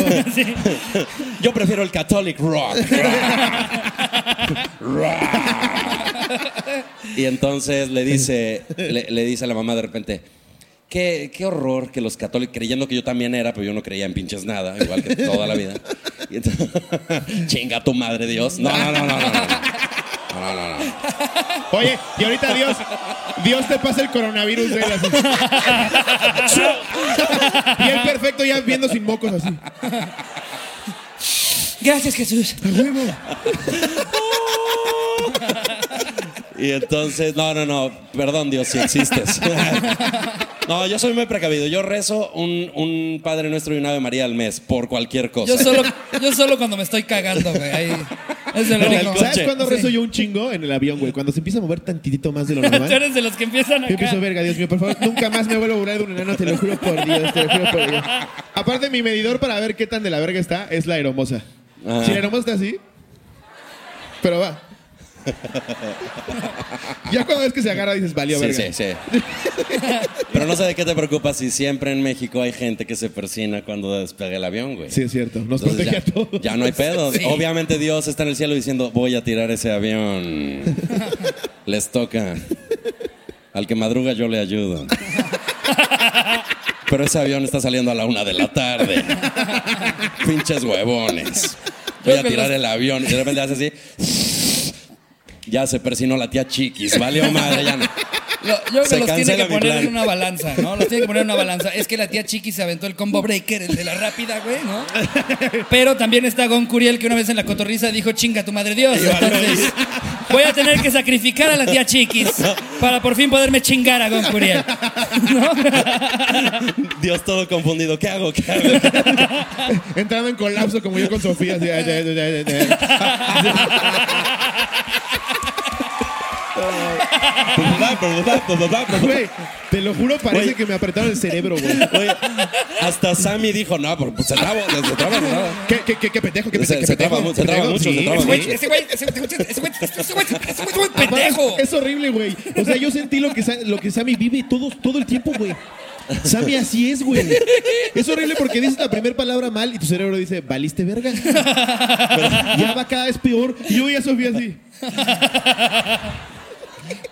Yo prefiero el Catholic Rock. y entonces le dice, le, le dice a la mamá de repente, Qué, qué horror que los católicos, creyendo que yo también era, pero yo no creía en pinches nada, igual que toda la vida. Y entonces, chinga tu madre Dios. No, no, no, no, no. No. No, no, no. Oye, y ahorita Dios, Dios te pasa el coronavirus de él así. y él perfecto ya viendo sin mocos así. Gracias, Jesús. Y entonces, no, no, no, perdón Dios si existes. No, yo soy muy precavido. Yo rezo un, un Padre Nuestro y un Ave María al mes por cualquier cosa. Yo solo, yo solo cuando me estoy cagando, güey. Ahí. Es el único. ¿Sabes cuándo Sí. rezo yo un chingo? En el avión, güey. Cuando se empieza a mover tantitito más de lo normal. Tú eres de los que empiezan Yo acá. empiezo, verga, Dios mío, por favor, nunca más me vuelvo a burlar de un enano, te lo juro por Dios, te lo juro por Dios. Aparte, mi medidor para ver qué tan de la verga está es la aeromosa. Ah. Si la aeromosa está así, pero va. ya cuando ves que se agarra dices, valió Sí, verga. sí, sí. Pero no sé de qué te preocupas si siempre en México hay gente que se persina cuando despegue el avión, güey. Sí, es cierto, nos Entonces protege ya, a todos. ya no hay pedo. Sí. Obviamente Dios está en el cielo diciendo, voy a tirar ese avión. Les toca. Al que madruga yo le ayudo. Pero ese avión está saliendo a la una de la tarde. Pinches huevones. Voy a tirar el avión. Y de repente hace así. Ya se persinó la tía Chiquis. Valió madre, ya no. Lo- yo creo Se que los tiene que poner plan. en una balanza, ¿no? Los tiene que poner en una balanza. Es que la tía Chiqui se aventó el combo breaker, el de la rápida, güey, ¿no? Pero también está Gon Curiel, que una vez en la cotorriza dijo, chinga tu madre Dios. Entonces, voy a tener que sacrificar a la tía Chiquis para por fin poderme chingar a Gon Curiel. Dios todo confundido. ¿Qué hago? ¿Qué hago? Entrando en colapso como yo con Sofía. así, ay, ay, ay, ay, ay. Güey, te lo juro, parece Güey. que me apretaron el cerebro, güey. Oye, hasta Sammy dijo, no, pues se traba, se traba, se traba. ¿Qué, qué, qué, qué pendejo, qué Se- pendejo, se qué traba pendejo, mu- se qué traba pendejo? mucho, se traba mucho. Ese güey, ese güey, ese güey, ese güey, ese güey, ese güey es Aparte, pendejo. Es horrible, güey. O sea, yo sentí lo que, Sa- lo que Sammy vive todo, todo el tiempo, güey. Sammy así es, güey. Es horrible porque dices la primera palabra mal y tu cerebro dice, valiste verga. Pero ya va cada vez peor. Y yo voy a Sofía así.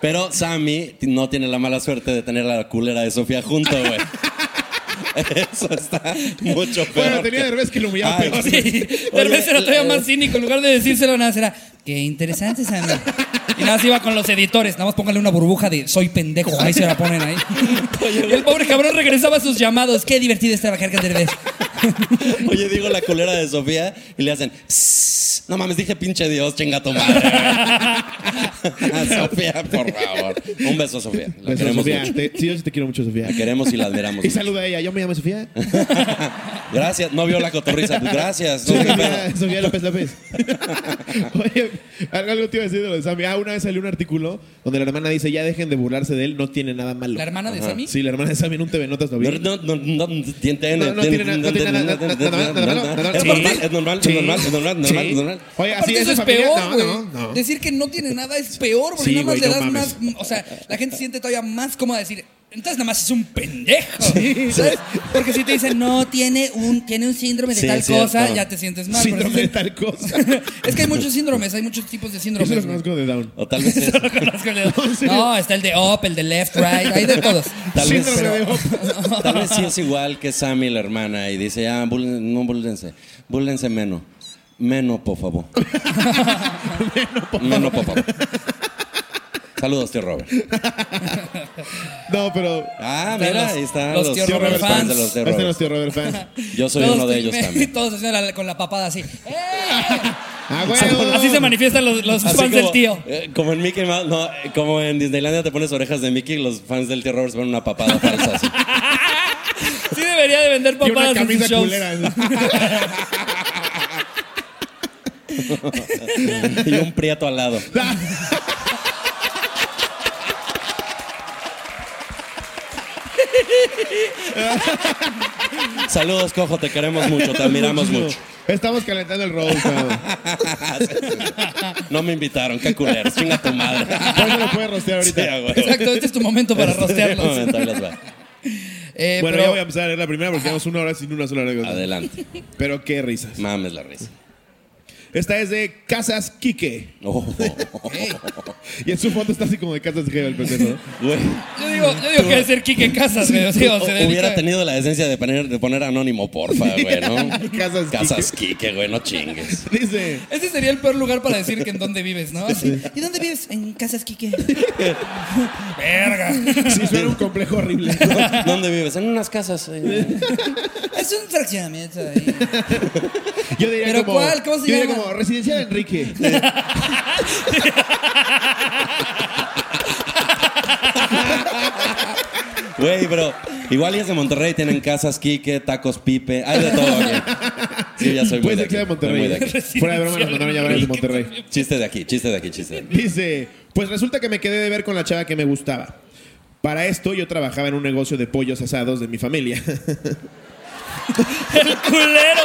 Pero Sammy no tiene la mala suerte de tener a la culera de Sofía junto, güey. Eso está mucho peor. Bueno, tenía Derbez que lo humillaba Ay, peor. Sí, vez era todavía más cínico. En lugar de decírselo nada, será, qué interesante, Sammy. Y nada, se iba con los editores. Nada más póngale una burbuja de soy pendejo. Ahí se la ponen ahí. Y el pobre cabrón regresaba a sus llamados. Qué divertido es trabajar con Derbez. Oye, digo la culera de Sofía y le hacen. No mames, dije pinche Dios, chinga tu madre. A Sofía, por favor. Un beso, Sofía. La Beso, queremos Sofía. mucho. Te- sí, yo sí te quiero mucho, Sofía. La queremos y la admiramos. Y saluda a ella. Yo me llamo Sofía. Gracias. No vio la cotorriza. Gracias. No, qué pedo. Sofía, Sofía López López. Oye, algo, algo te iba a decir de lo de Sammy. Ah, una vez salió un artículo donde la hermana dice, ya dejen de burlarse de él, no tiene nada malo. La hermana de Sammy. Sí, la hermana de Sammy en un TV Notas lo vi. No, no, no, no, tiene, No, no tiene nada- no tiene nada- nada- nada- nada- nada- nada- Es normal, es normal, es normal, es normal, es normal, Sí. es normal. Oye, así Aparte, es eso es familia. peor, No, güey. no, no. Decir que no tiene nada es peor, porque Sí, nada más güey, le das más. O sea, la gente siente todavía más cómoda decir. Entonces nada más es un pendejo. ¿Sabes? Porque si te dicen, no, tiene un, tiene un síndrome de Sí, tal cosa, ya te sientes mal. Síndrome si de tal cosa. es que hay muchos síndromes, hay muchos tipos de Eso síndromes. lo güey. conozco de Down. O tal vez es- Eso lo conozco de-. No, está el de up, el de left, right, hay de todos. Tal vez, Síndrome de Hope. tal vez sí es igual que Sammy, la hermana, y dice, ah, búlen- no búlense, búlense menos. Menos, por favor. menos, por favor. Saludos, tío Robert. No, pero... Ah, Están mira, los- ahí están los los, tío tío Robert Robert fans fans. de los tío Este no es Robert. tío Robert fan. Yo soy Todos- uno de ellos también. Todos con la papada así. ¡Eh! ¡Ah, huevo! Así se manifiestan los, los fans como, del tío. eh, como en Mickey Mouse, no, eh, como en Disneylandia te pones orejas de Mickey, los fans del tío Robert se ponen una papada falsa así. Sí debería de vender Y una papadas en sus camisa shows. culera. y un prieto al lado. Saludos, cojo, te queremos mucho, te admiramos mucho. Estamos calentando el road, cabrón. No me invitaron, qué culeros, chinga tu madre. Por eso lo puedes rostear Sí, ahorita. a huevo. Exacto, este es tu momento para Este rostearlos. momento, ahí les va. Eh, Bueno, pero- ya voy a empezar a leer la primera porque llevamos una hora sin una sola anécdota. Adelante. Pero qué risas. Mames la risa. Esta es de Casas Quique. Oh, Y en su foto está así como de Casas Quique el pendejo. Yo digo, yo digo que debe ser Quique Casas, güey. o sea, dedica- Hubiera tenido la decencia de poner, de poner anónimo, porfa, güey, ¿no? Casas Casas Quique, güey, no chingues. Dice, Ese sería el peor lugar para decir que en dónde vives, ¿no? Así, ¿Y dónde vives? En Casas Quique. Verga. sí, suena un complejo horrible. ¿Dónde vives? En unas casas. eh. Es un fraccionamiento ahí. Yo diría ¿Pero como, cuál? ¿Cómo se yo diría llama? Como Residencial Enrique. Güey, pero igual es de Monterrey, tienen casas, Quique, tacos, pipe, hay de todo aquí. Sí, ya soy muy de de aquí, muy de Monterrey. aquí. Fuera de broma nos mandaron llamar de Monterrey. Chiste de aquí, chiste de aquí, chiste de aquí. Dice, pues resulta que me quedé de ver con la chava que me gustaba. Para esto yo trabajaba en un negocio de pollos asados de mi familia. El culero.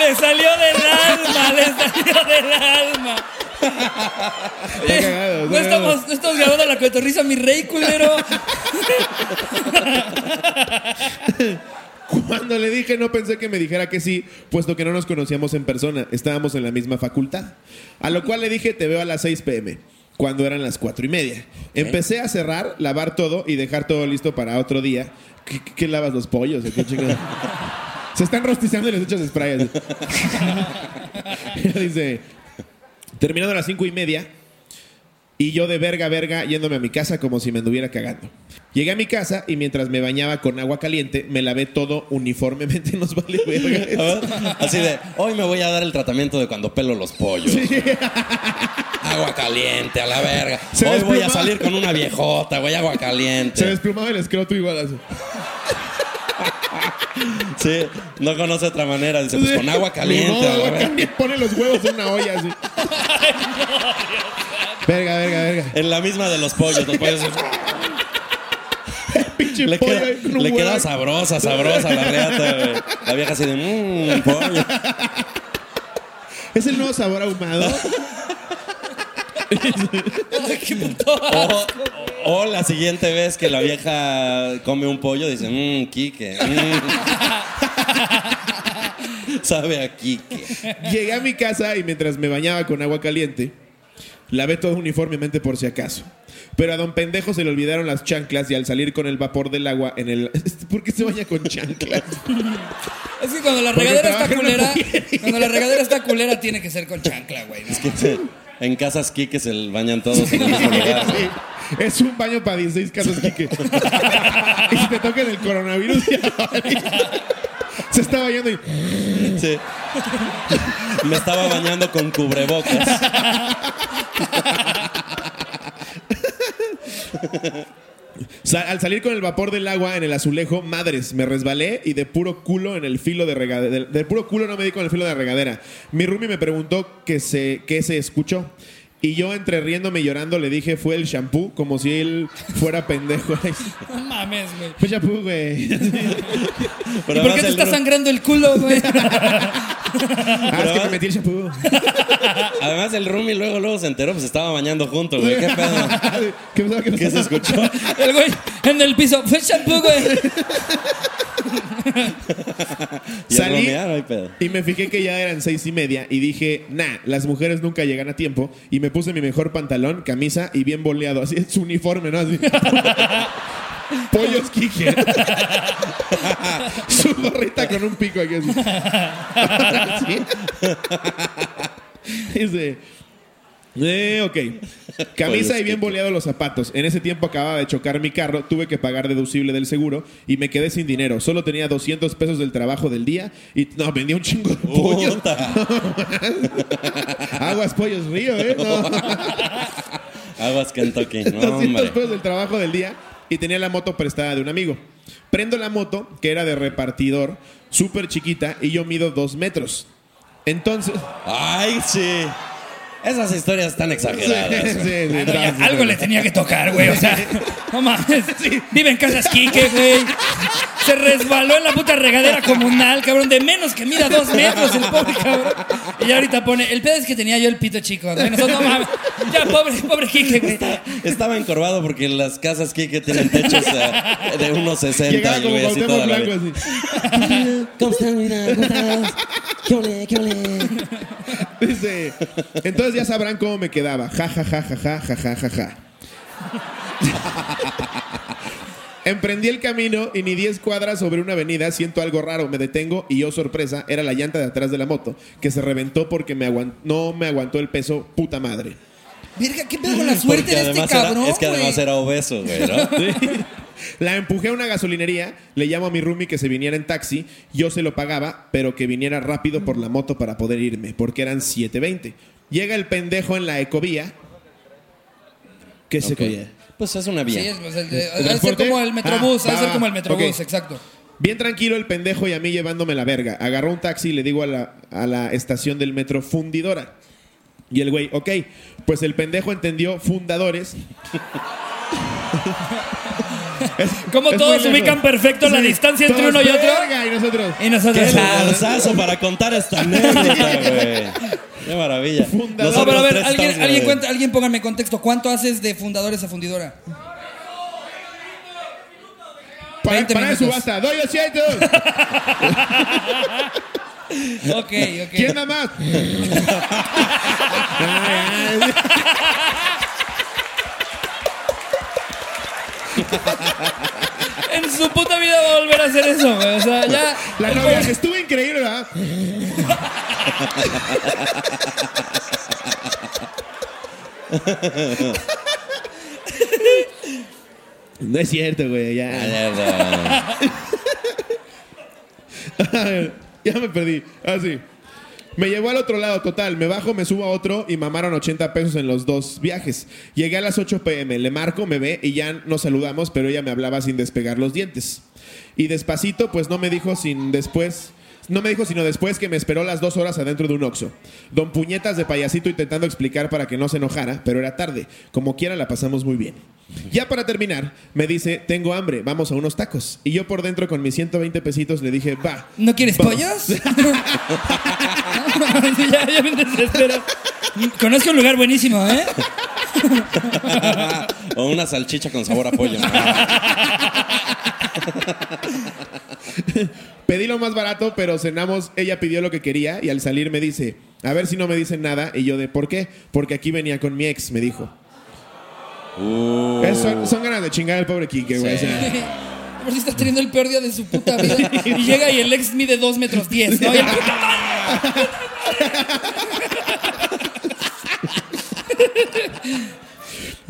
Le salió del alma, le salió del alma. Está cagado, No estamos, no estamos grabando la cotorriza, mi rey culero. Cuando le dije no pensé que me dijera que sí, puesto que no nos conocíamos en persona, estábamos en la misma facultad. A lo cual le dije te veo a las 6 pm, cuando eran las cuatro y media. Empecé a cerrar, lavar todo y dejar todo listo para otro día. ¿Qué, lavas los pollos? qué? Se están rostizando y les echas spray. así. Dice, terminando a las cinco y media, y yo de verga a verga yéndome a mi casa como si me anduviera cagando. Llegué a mi casa y mientras me bañaba con agua caliente, me lavé todo uniformemente. Nos vale verga. A ver, Así de, hoy me voy a dar el tratamiento de cuando pelo los pollos. Agua caliente, a la verga. Se hoy voy a salir con una viejota, güey, agua Se caliente. desplumaba el escroto igual así. Sí, no conoce otra manera. Dice, pues con agua caliente. agua caliente. Pone los huevos en una olla así. Verga, verga, verga. En la misma de los pollos. Los pollos le queda, le queda sabrosa, sabrosa la reata, güey. La vieja así de, mmm, pollo. Es el nuevo sabor ahumado. O, o la siguiente vez que la vieja come un pollo, dice, mmm, Quique. mm". Sabe a Quique. Llegué a mi casa y mientras me bañaba con agua caliente, lavé todo uniformemente por si acaso. Pero a don pendejo se le olvidaron las chanclas y al salir con el vapor del agua en el... ¿Por qué se baña con chanclas? Es que cuando la Porque regadera está trabaja en una culera, cuando la regadera está culera, tiene que ser con chancla, güey. ¿no? En casas Quique se bañan todos en el mismo lugar. güey. Sí. Es un baño para 16 casas, Quique. y si te toca el coronavirus, ya. Se está bañando y... Sí. Me estaba bañando con cubrebocas. Al salir con el vapor del agua en el azulejo, madres, me resbalé y de puro culo en el filo de regadera. De, puro culo no me di con el filo de regadera. Mi roomie me preguntó qué se, qué se escuchó. Y yo, entre riéndome y llorando, le dije fue el shampoo, como si él fuera pendejo. No mames, güey. Fue shampoo, güey. ¿Y por qué te está sangrando el culo, güey? Ah, es que me metí el shampoo. Además el roomie luego luego se enteró, pues estaba bañando juntos, güey. ¿Qué pedo? ¿Qué pasó? ¿Qué ¿Qué pasó? se escuchó? El güey en el piso. Fue shampoo, güey. Y Salí roomie, no hay pedo. y me fijé que ya eran seis y media y dije, nah, las mujeres nunca llegan a tiempo. Y me puse mi mejor pantalón, camisa y bien boleado. Así es su uniforme, ¿no? Así. Pollos Quique. su gorrita con un pico aquí así. ¿Sí? Dice... Eh, ok. Camisa y bien boleados los zapatos. En ese tiempo acababa de chocar mi carro, tuve que pagar deducible del seguro y me quedé sin dinero. Solo tenía 200 pesos del trabajo del día y no, vendía un chingo de pollos. Puta. Aguas pollos río, ¿eh? No. Aguas Kentucky. No, 200 hombre. pesos del trabajo del día y tenía la moto prestada de un amigo. Prendo la moto, que era de repartidor, súper chiquita, y yo mido dos metros. Entonces... Ay, sí. Esas historias están exageradas. sí, sí, ya, sí, algo sí. le tenía que tocar, güey. O sea, no mames. Vive en Casas Quique, güey. Se resbaló en la puta regadera comunal, cabrón. De menos que mira dos metros el pobre cabrón. Y ya ahorita pone, el pedo es que tenía yo el pito chico. güey. Nosotros, no mames. Ya, pobre, pobre Quique, güey. Estaba encorvado porque las casas Kike tienen techos de unos 60 Llegaba y güey, así toda la Blanco vida. así. ¿Cómo estás, mira? ¿Cómo estás? ¿Qué ole? ¿Qué ole? Dice, entonces ya sabrán cómo me quedaba. Ja, ja, ja, ja, ja, ja, ja, ja, ja. Emprendí el camino y ni 10 cuadras sobre una avenida siento algo raro, me detengo y yo sorpresa, era la llanta de atrás de la moto, que se reventó porque me aguan- no me aguantó el peso, puta madre. Verga, ¿qué pedo con la suerte Porque de este era- es que además era obeso, güey, ¿no? La empujé a una gasolinería, le llamo a mi roomie que se viniera en taxi, yo se lo pagaba, pero que viniera rápido por la moto para poder irme, porque eran 7.20. Llega el pendejo en la ecovía. ¿Qué es Ok. ecovía? Pues es una vía. Sí, es, pues, el de- ¿El ha de ser transporte? como el metrobús, Ah, ha de ser va, como el metrobús, ok. exacto. Bien tranquilo el pendejo y a mí llevándome la verga. Agarró un taxi y le digo a la, a la estación del metro fundidora. Y el güey, ok, pues el pendejo entendió fundadores. Es- Como es todos muy lejos. ubican perfecto la distancia entre todos, uno y otro. verga, y nosotros. Y nosotros. ¡Qué lanzazo para contar esta anécdota, güey! ¡Qué maravilla! Fundador. No, pero a ver, tres alguien, estamos, alguien, güey. cuenta, alguien póngame en contexto. ¿Cuánto haces de fundadores a fundidora? Para, 20 para minutos. subasta, doy 200. Ok, ok. ¿Quién da más? En su puta vida va a volver a hacer eso, güey. O sea, ya. La novia, estuvo increíble, ¿verdad? No es cierto, güey, ya. ya me perdí. Ah, sí. Me llevó al otro lado, total. Me bajo, me subo a otro y mamaron 80 pesos en los dos viajes. Llegué a las 8 pm, le marco, me ve y ya nos saludamos, pero ella me hablaba sin despegar los dientes. Y despacito, pues no me dijo sin después. No me dijo sino después que me esperó las dos horas adentro de un oxo. Don Puñetas de payasito intentando explicar para que no se enojara, pero era tarde. Como quiera la pasamos muy bien. Ya para terminar, me dice, tengo hambre, vamos a unos tacos. Y yo por dentro con mis 120 pesitos le dije, va. ¿No quieres Vamos. pollos? ya, ya me desespero. Conozco un lugar buenísimo, ¿eh? o una salchicha con sabor a pollo. Pedí lo más barato, pero cenamos. Ella pidió lo que quería y al salir me dice, a ver si no me dicen nada. Y yo de, ¿por qué? Porque aquí venía con mi ex, me dijo. Uh, Es- son, son ganas de chingar al pobre Kike, güey. o sea. Por si está teniendo el peor día de su puta vida. Y llega y el ex mide 2 metros 10, ¿no? Y el.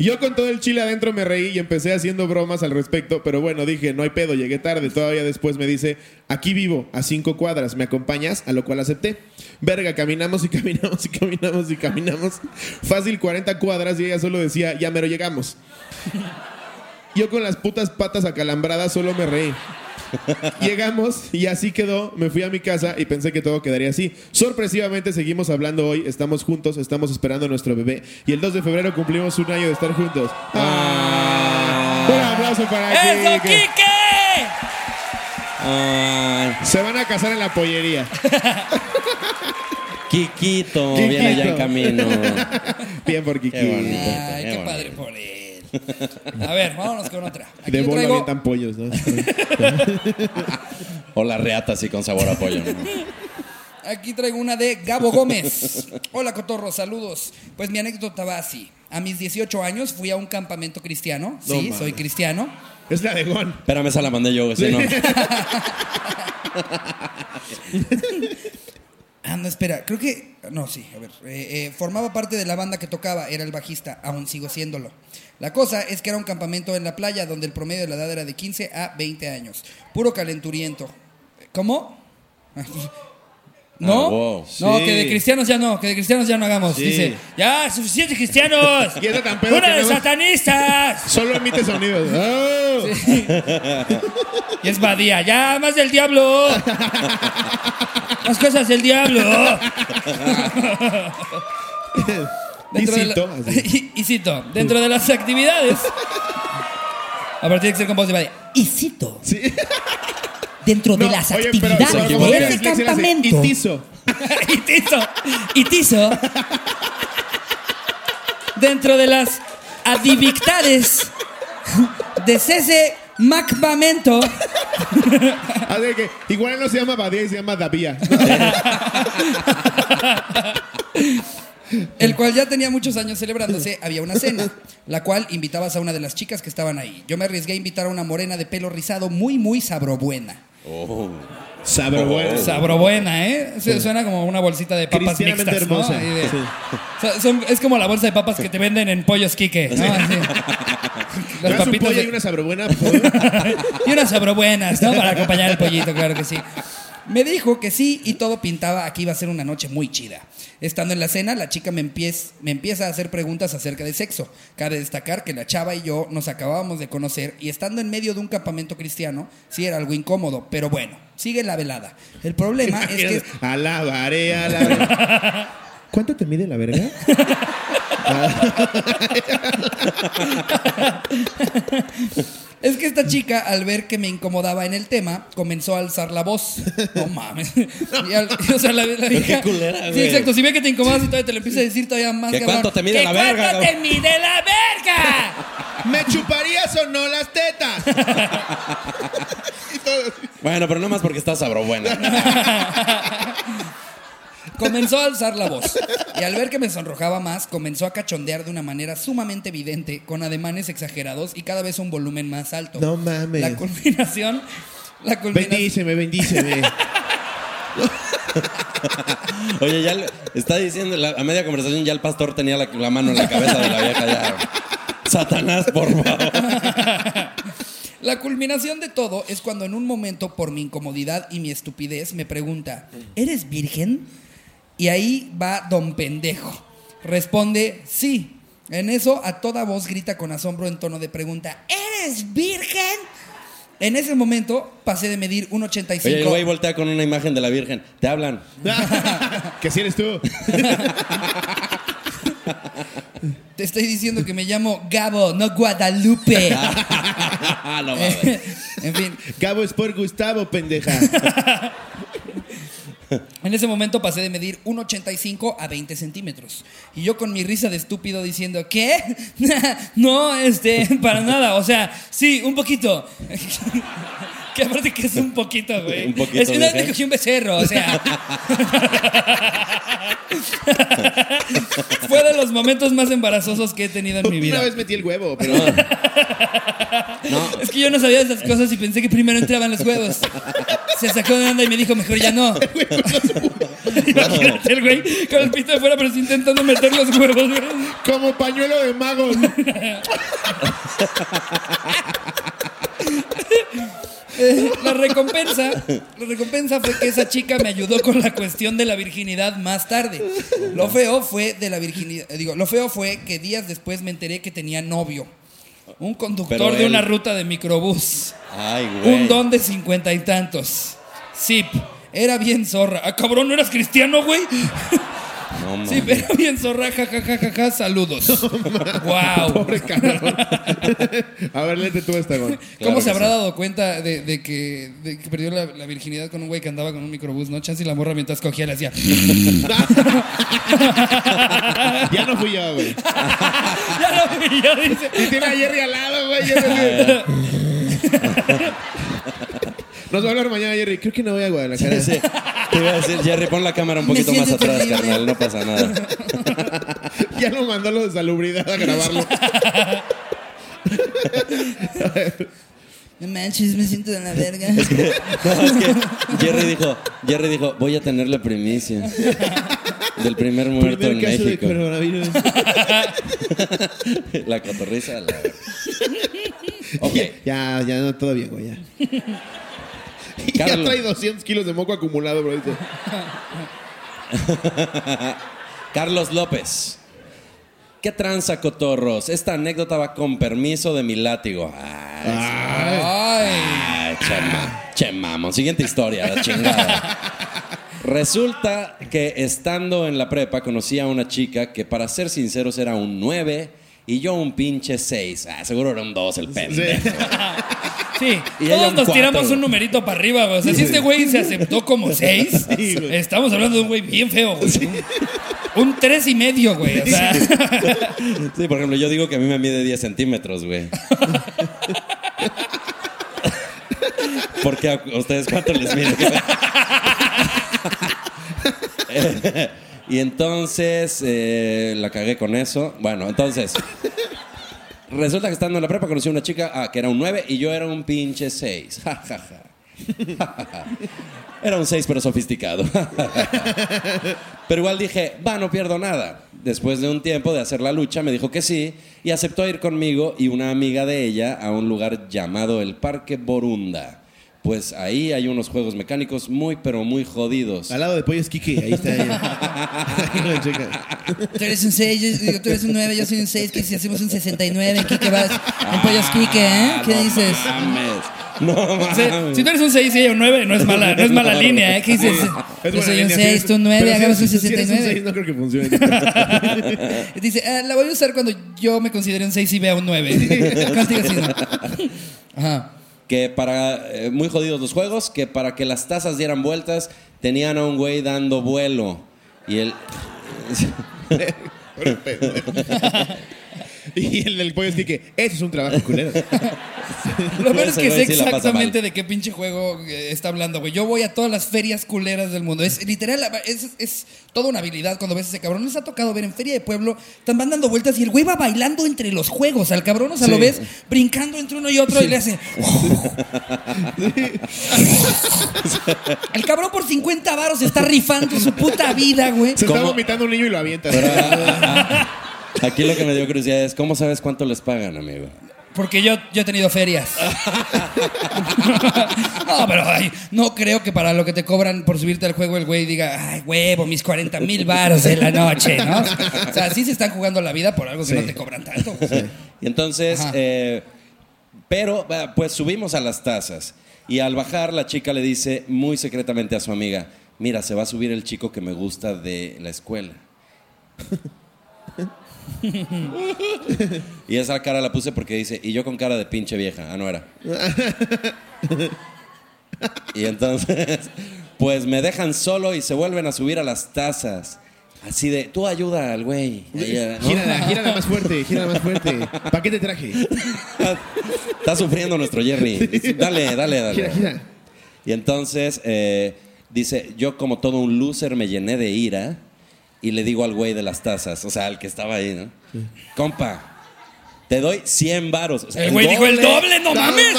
Yo con todo el chile adentro me reí y empecé haciendo bromas al respecto, pero bueno, dije, no hay pedo, llegué tarde. Todavía después me dice, aquí vivo, a cinco cuadras, ¿me acompañas? A lo cual acepté. Verga, caminamos y caminamos y caminamos y caminamos. Fácil 40 cuadras y ella solo decía, ya mero llegamos. Yo con las putas patas acalambradas solo me reí. Llegamos y así quedó. Me fui a mi casa y pensé que todo quedaría así. Sorpresivamente seguimos hablando hoy. Estamos juntos, estamos esperando a nuestro bebé. Y el 2 de febrero cumplimos un año de estar juntos. Ah. Un aplauso para ¡Eso, Kike. Kike! ay, Se van a casar en la pollería. Kikito, Kikito. viene ya en camino. Bien por Kiki. Qué bonito. Ay, Qué padre por él. A ver, vámonos con otra. Aquí De bola traigo, avientan pollos, ¿no? O la reata así con sabor a pollo. ¿no? aquí traigo una de Gabo Gómez. Hola, Cotorro, saludos. Pues mi anécdota va así. A mis 18 años fui a un campamento cristiano. No Sí, soy cristiano. Es la de Gon. Espérame, esa la mandé yo, güey. si no. Ah, no, espera, creo que. No, sí, a ver. eh, eh, formaba parte de la banda que tocaba, era el bajista, aún sigo siéndolo. La cosa es que era un campamento en la playa donde el promedio de la edad era de 15 a 20 años. Puro calenturiento. ¿Cómo? ¿No? Ah, wow. No, Sí. que de cristianos ya no, que de cristianos ya no hagamos. Sí. Dice, ya, suficientes cristianos. Y eso tan pedo ¡Una que de no- satanistas! Solo emite sonidos. ¡Oh! Y es Badía, ya, más del diablo. más cosas del diablo. Dentro de la- Cito, así. y, y cito, dentro de las actividades. A partir de que ser con voz de Badía. Y cito, Sí. Dentro de las oye, pero- actividades pero como de que ese dislexia le hace, campamento. Itizo. y tizo, y tizo. Dentro de las adivictades de Cese Macbamento. Así que igual no se llama Badía se llama Davía. el cual ya tenía muchos años celebrándose, había una cena, la cual invitabas a una de las chicas que estaban ahí. Yo me arriesgué a invitar a una morena de pelo rizado muy, muy sabrobuena. Oh. Sabrobuena. Sabrobuena, ¿eh? Se- Suena como una bolsita de papas mixtas, ¿no? hermosa. Ahí de- Sí. O sea, son- es como la bolsa de papas que te venden en Pollos Quique, ¿no? Así. ¿Me Las das un papitas pollo de- y una sabrobuena? y unas sabrobuenas, ¿no? Para acompañar el pollito, claro que sí. Me dijo que sí y todo pintaba a que iba a ser una noche muy chida. Estando en la cena, la chica me, empiez- me empieza a hacer preguntas acerca de sexo. Cabe destacar que la chava y yo nos acabábamos de conocer y estando en medio de un campamento cristiano, sí era algo incómodo, pero bueno, sigue la velada. El problema es que... Alabaré, alabaré. ¿Cuánto te mide la verga? Es que esta chica, al ver que me incomodaba en el tema, comenzó a alzar la voz. No mames. Y al- o sea, la, la vieja- culera, Sí, güey. exacto. Si ve que te incomodas y todavía te lo empieza a decir todavía más. ¿Que cabrón. cuánto te mide ¿Que la verga, ¿Cuánto te cabrón? mide la verga? ¿Me chuparías o no las tetas? Y todo así. Bueno, pero no más porque está sabrobuena. Comenzó a alzar la voz. Y al ver que me sonrojaba más, comenzó a cachondear de una manera sumamente evidente, con ademanes exagerados y cada vez un volumen más alto. No mames. La culminación. La culminación. Bendíceme, bendíceme. Oye, ya le- está diciendo, la- a media conversación ya el pastor tenía la, la mano en la cabeza de la vieja. Ya. Satanás, por favor. La culminación de todo es cuando en un momento, por mi incomodidad y mi estupidez, me pregunta, ¿eres virgen? Y ahí va don pendejo. Responde, sí. En eso, a toda voz grita con asombro en tono de pregunta, ¿eres virgen? En ese momento pasé de medir Oye, el 1,85. güey voltea con una imagen de la Virgen. Te hablan. que si eres tú. Te estoy diciendo que me llamo Gabo, no Guadalupe. no mames. en fin, Gabo es por Gustavo, pendeja. En ese momento pasé de medir 1,85 a 20 centímetros. Y yo con mi risa de estúpido diciendo, ¿qué? no, este, para nada. O sea, sí, un poquito. que aparte que es un poquito, güey. Un poquito, Es que una vez me cogí un becerro, o sea. Fue de los momentos más embarazosos que he tenido en mi vida. Una vez metí el huevo, pero Es que yo no sabía de esas cosas y pensé que primero entraban los huevos. Se sacó de onda y me dijo, mejor ya no. Imagínate el güey con el pito de fuera, pero sí intentando meter los huevos. güey. como pañuelo de magos. Eh, La recompensa, la recompensa fue que esa chica me ayudó con la cuestión de la virginidad más tarde. Lo feo fue de la virginidad, eh, digo, lo feo fue que días después me enteré que tenía novio. Un conductor Pero de él- una ruta de microbús. Ay, güey. Un don de cincuenta y tantos. Zip. Era bien zorra. Ah, cabrón, ¿no eras cristiano, güey? No mames. Sí, era bien zorra, jajajaja, saludos. wow. Pobre cabrón. A ver, léete tú esta, güey. ¿Cómo Claro se habrá sí. dado cuenta de, de que, de que perdió la, la virginidad con un güey que andaba con un microbús, no? Chance y la morra mientras cogía le hacía. Ya no fui yo, güey. ya lo vi, ya dice. Y tiene a Jerry al lado, güey. Nos va a hablar mañana, Jerry. Creo que no voy a Guadalajara. Sí, Te iba a decir, Jerry, pon la cámara un poquito más atrás, terrible. carnal. No pasa nada. Ya lo mandó lo de salubridad a grabarlo. No manches, me siento de la verga. No, es que Jerry dijo, Jerry dijo, voy a tener la primicia del primer muerto Primer en caso México. de coronavirus. La cotorriza. La... Ok. Ya, ya, no, todo bien, güey, ya. Ya Carlos. trae 200 kilos de moco acumulado, bro. Carlos López. ¿Qué tranza, cotorros? Esta anécdota va con permiso de mi látigo. Ay, Ay. Ay, chema. Siguiente historia, la chingada. Resulta que estando en la prepa conocí a una chica que para ser sinceros era un 9 y yo un pinche 6. Ah, seguro era un 2 el pendejo. Sí, Y ella todos nos cuatro, tiramos un numerito para arriba, güey. O sea, si este güey se aceptó como seis, Sí, estamos hablando de un güey bien feo, güey. Un tres y medio, güey. O sea, Sí, por ejemplo, yo digo que a mí me mide 10 centímetros, güey. Porque a ustedes cuánto les mide. y entonces eh, la cagué con eso. Bueno, entonces. Resulta que estando en la prepa conocí a una chica ah, que era un 9 y yo era un pinche 6. Ja, ja, ja. Era un 6 pero sofisticado. pero igual dije, va, no pierdo nada. Después de un tiempo de hacer la lucha me dijo que sí y aceptó ir conmigo y una amiga de ella a un lugar llamado el Parque Borunda. Pues ahí hay unos juegos mecánicos muy pero muy jodidos. Al lado de Pollos Kiki, ahí está ella. Tú eres un 6, yo, digo, tú eres un 9, yo soy un 6, que si hacemos un 69, Kike vas en Pollos Kike, ¿eh? ¿Qué dices? Mames. No mames. Sí, si tú eres un 6 y ella un 9, no es mala, no es mala línea, ¿eh? ¿Qué dices? Es Yo soy un línea, 6, sí. tú un 9, Pero si hagamos un eres- si eres 69. seis, no creo que funcione. Dice, ah, la voy a usar cuando yo me considere un 6 y vea un 9. Contigo sí, no. Ajá. Que para eh, muy jodidos los juegos, que para que las tazas dieran vueltas tenían a un güey dando vuelo. Y él y el del Pollos Kiki, ese es un trabajo culero. Lo peor es que sé exactamente de qué pinche juego eh, está hablando, güey. Yo voy a todas las ferias culeras del mundo. Es literal, es, es toda una habilidad cuando ves a ese cabrón. Les ha tocado ver en Feria de Pueblo, están van dando vueltas y el güey va bailando entre los juegos. Al cabrón, o sea, Sí. lo ves brincando entre uno y otro y le hace. el cabrón por 50 varos está rifando su puta vida, güey. Se está vomitando un niño y lo avienta. Aquí lo que me dio curiosidad es cómo sabes cuánto les pagan, amigo. Porque yo, yo he tenido ferias. no, pero ay, no creo que para lo que te cobran por subirte al juego el güey diga, ay, huevo, mis 40 mil varos de la noche, ¿no? O sea, sí se están jugando la vida por algo que no te cobran tanto. Y entonces, eh, pero pues subimos a las tazas y al bajar la chica le dice muy secretamente a su amiga, mira, se va a subir el chico que me gusta de la escuela. Y esa cara la puse porque dice, y yo con cara de pinche vieja, ah, no era. y entonces, pues me dejan solo y se vuelven a subir a las tazas. Así de, tú ayuda al güey. Ella, ¿no? Gírala, gírala más fuerte, gírala más fuerte. ¿Para qué te traje? Está sufriendo nuestro Jerry. Dale, dale, dale. Gira, gira. Y entonces eh, dice, yo como todo un loser me llené de ira y le digo al güey de las tazas, o sea, al que estaba ahí, ¿no? Compa, te doy 100 varos. O sea, El güey dijo, el doble, no mames.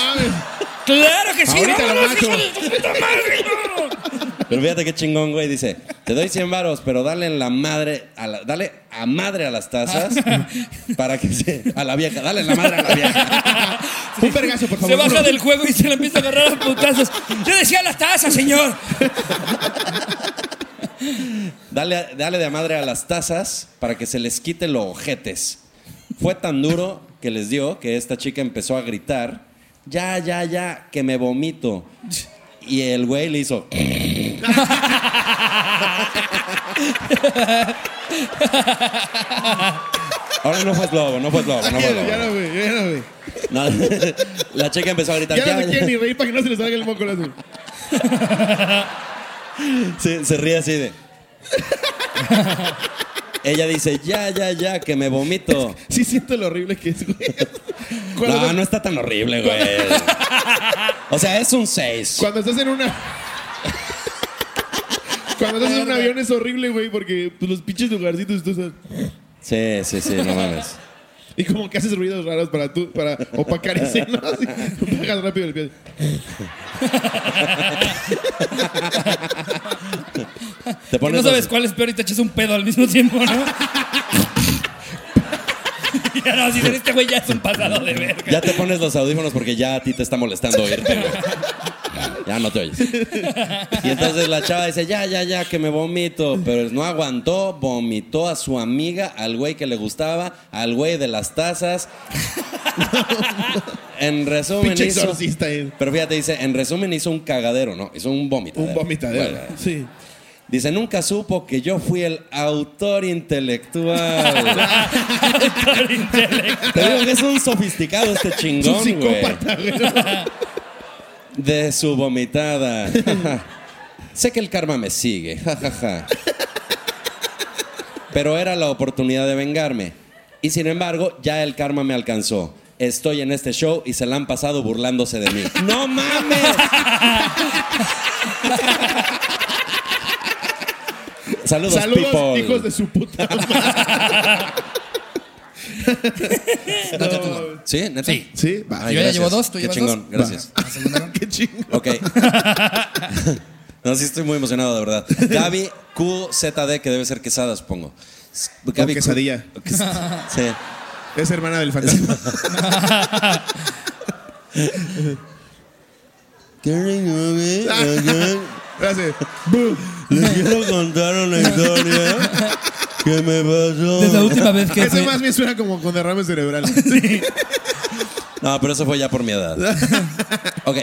Claro que sí, Ahorita lo vámonos, mato. hijo de tu puta madre, no. Pero fíjate qué chingón, güey. Dice, te doy 100 varos, pero dale en la madre, a la- dale a madre a las tazas para que se... A la vieja, dale en la madre a la vieja. Un vergazo, por favor. Se baja del juego y se le empieza a agarrar a putazos. Yo decía las tazas, señor. Dale, dale de madre a las tazas para que se les quite los ojetes. Fue tan duro que les dio que esta chica empezó a gritar, ya, ya, ya, que me vomito. Y el güey le hizo... Ahora no fue globo, no fue globo, no fue Ya globo. no, güey, ya no, güey. No, la chica empezó a gritar, Ya ya, no se ya". quiere ni reír para que no se le salga el moco. Se ríe así de... Ella dice, ya, ya, ya, que me vomito. Sí siento lo horrible que es, güey. Cuando, No, no está tan horrible, güey. O sea, es un 6. cuando estás en una... Cuando estás en un avión es horrible, güey, porque pues, los pinches lugarcitos tú estás... Sí, sí, sí, no mames. Y como que haces ruidos raros para tú, para opacar ese, ¿no? Así, bajas rápido el pie. Te Que pones no sabes cuál es peor y te echas un pedo al mismo tiempo, ¿no? ya no, si este güey ya es un pasado de verga. ya te pones los audífonos porque ya a ti te está molestando oírte, güey. Ya no te oyes. Y entonces la chava dice, ya, ya, ya, que me vomito. Pero no aguantó, vomitó a su amiga, al güey que le gustaba, al güey de las tazas. En resumen Pinche hizo... exorcista ahí. Pero fíjate, dice, en resumen hizo un cagadero, ¿no? Hizo un vomitadero. Un vomitadero. Bueno, Sí. Dice, nunca supo que yo fui el autor intelectual. Te digo que es un sofisticado este Es un chingón, güey. De su vomitada. sé que el karma me sigue. Pero era la oportunidad de vengarme. Y sin embargo, ya el karma me alcanzó. Estoy en este show y se la han pasado burlándose de mí. ¡No mames! Saludos, Saludos, people. hijos de su puta madre. ¿Sí? ¿Neta? Sí. Sí, va. Ay, Yo ya gracias. llevo dos, ¿tú Qué llevas chingón, dos? gracias. ¿La segunda ronda? Qué chingo. Ok. no, sí estoy muy emocionado, de verdad. Gaby QZD, que debe ser quesada, supongo. Gaby Q- quesadilla. Sí. Es hermana del fantasma. Gracias. Bu. Les quiero contar una historia que me pasó. Desde la última vez que Eso fui. más bien suena como con derrame cerebral. No, pero eso fue ya por mi edad. Ok.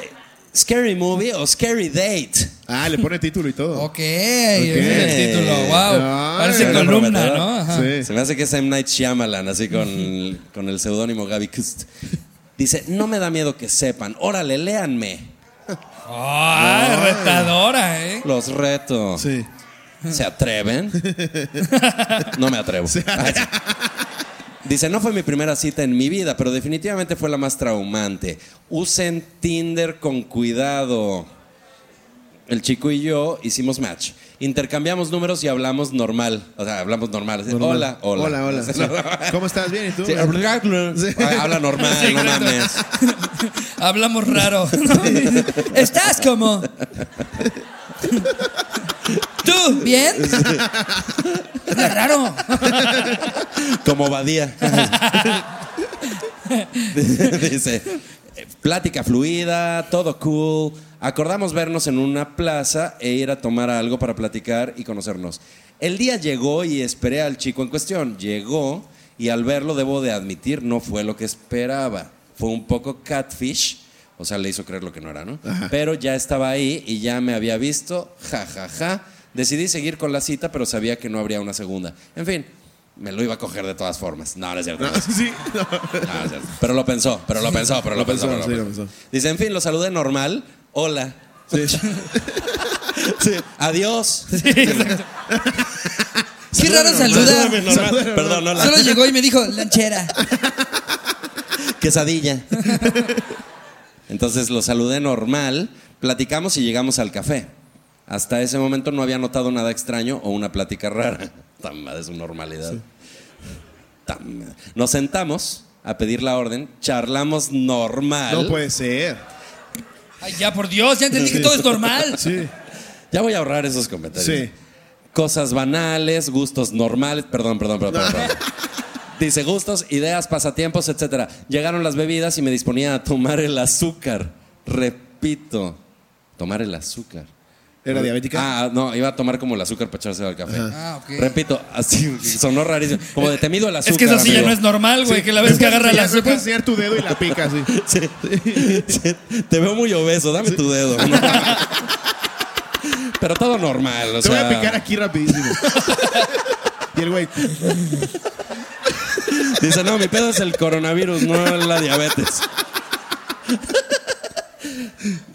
¿Scary movie o scary date? Ah, le pone título y todo. Ok, ese es el título. Wow. Ay, Parece columna, prometedor. ¿no? Ajá. Sí. Se me hace que es M. Night Shyamalan, así con, con el seudónimo Gaby Kust. Dice, no me da miedo que sepan. Órale, léanme. Ay, retadora, ¿eh? Los reto. Sí. ¿Se atreven? No me atrevo. Dice, no fue mi primera cita en mi vida, pero definitivamente fue la más traumante. Usen Tinder con cuidado. El chico y yo hicimos match. Intercambiamos números y hablamos normal. O sea, hablamos normal. Así, Normal. Hola, hola. Hola, hola. Sí. ¿Cómo estás? ¿Bien? ¿Y tú? Sí, Habla normal, no mames. Hablamos raro. ¿Estás como? ¿Tú? ¿Bien? Raro. Como Badía. Dice, plática fluida, todo cool. Acordamos vernos en una plaza e ir a tomar algo para platicar y conocernos. El día llegó y esperé al chico en cuestión. Llegó y al verlo debo de admitir no fue lo que esperaba. Fue un poco catfish. O sea, le hizo creer lo que no era, ¿no? Pero ya estaba ahí y ya me había visto. Ja, ja, ja. Decidí seguir con la cita, pero sabía que no habría una segunda. En fin, me lo iba a coger de todas formas. No, no es cierto. No, sí. no. No, no es cierto. Pero lo pensó, pero lo pensó, pero lo, Lo pensó. pensó, pero sí, lo lo pensó. Dice, en fin, lo saludé normal. Hola. Sí. Sí. Adiós. Qué raro saluda. Salúdame normal. Perdón, hola. Solo llegó y me dijo, lanchera. Quesadilla. Entonces lo saludé normal, platicamos y llegamos al café. Hasta ese momento no había notado nada extraño o una plática rara. Tan madre, es su normalidad. Nos sentamos a pedir la orden, charlamos normal. No puede ser. Ay, ya, por Dios, ya entendí que todo es normal. Sí. Ya voy a ahorrar esos comentarios. Sí. Cosas banales, gustos normales. Perdón, perdón, perdón. perdón, perdón. Dice gustos, ideas, pasatiempos, etcétera. Llegaron las bebidas y me disponía a tomar el azúcar. Repito, tomar el azúcar. ¿Era diabética? Ah, no, iba a tomar como el azúcar para echarse al café. Ah, ok. Repito, así sonó rarísimo. Como de temido el azúcar. Es que eso sí ya amigo. no es normal, güey, que la vez que agarra el azúcar. enseñar tu dedo y la pica así. Sí. Sí. Te veo muy obeso, dame tu dedo. ¿no? Pero todo normal, o Te voy a picar aquí rapidísimo. Y el güey, Dice, no, mi pedo es el coronavirus, no la diabetes.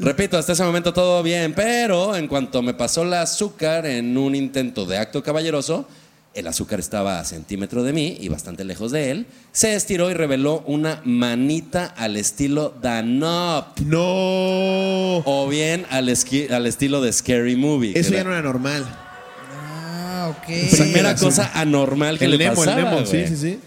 Repito, hasta ese momento todo bien, pero en cuanto me pasó el azúcar en un intento de acto caballeroso, el azúcar estaba a centímetro de mí y bastante lejos de él, se estiró y reveló una manita al estilo Danop. no. O bien al, esqui- al estilo de Scary Movie. que Eso ya era no era normal. Ah, ok. Primera Sí. cosa anormal que El le Nemo, pasaba, el Nemo, sí, güey. sí, sí.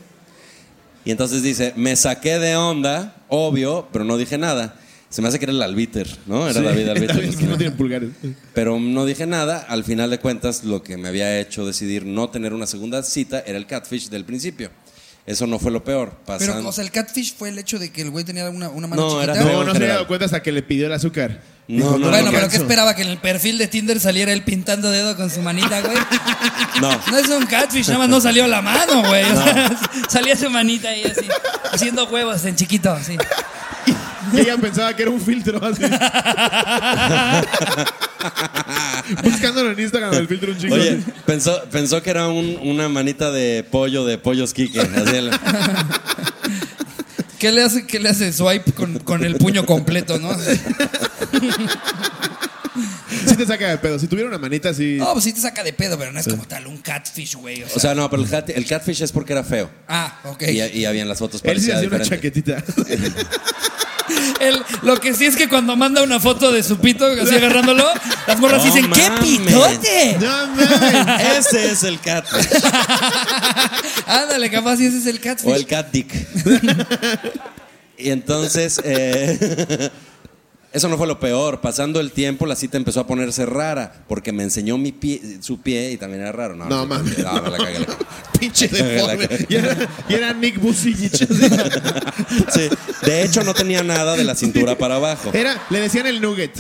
Y entonces dice, me saqué de onda, obvio, pero no dije nada. Se me hace que era el albiter, ¿no? Era Sí. David albiter. Es que no tienen pulgares. Pero no dije nada. Al final de cuentas, lo que me había hecho decidir no tener una segunda cita era el catfish del principio. Eso no fue lo peor. Pero, o sea, el catfish fue el hecho de que el güey tenía una, una mano No, era chiquita. feo. No, no se había dado cuenta hasta que le pidió el azúcar. No, Dijo, no, bueno, no, pero. ¿qué esperaba? Que en el perfil de Tinder saliera él pintando dedo con su manita, güey. no. No es un catfish, nada más no salió la mano, güey. O sea, salía su manita ahí así, haciendo huevos en chiquito, así. Y ella pensaba que era un filtro así. Buscándolo en Instagram el filtro un chico. Oye, pensó, pensó que era un- una manita de pollo de pollos así el- ¿Qué le hace, qué le hace swipe con, con el puño completo, no? te saca de pedo. Si tuviera una manita así. No, pues sí te saca de pedo, pero no es como tal un catfish, güey. O sea, O sea, no, pero el, cat- el catfish es porque era feo. ah, ok. Y, y había en las fotos él sí parecía hacía una diferente. chaquetita. El- lo que sí es que cuando manda una foto de su pito, así agarrándolo, las morras No dicen, ¡qué mames. pitote! no mames. Ese es el catfish. Ándale, capaz si ese es el catfish. o el cat dick. y entonces, eh, eso no fue lo peor. Pasando el tiempo, la cita empezó a ponerse rara porque me enseñó mi pie, su pie y también era raro. No, No, mames. No, me la cagué. la cagué. Pinche deforme. Y era, y era Nick Busic. Sí. De hecho, no tenía nada de la cintura para abajo. Era, le decían el nugget.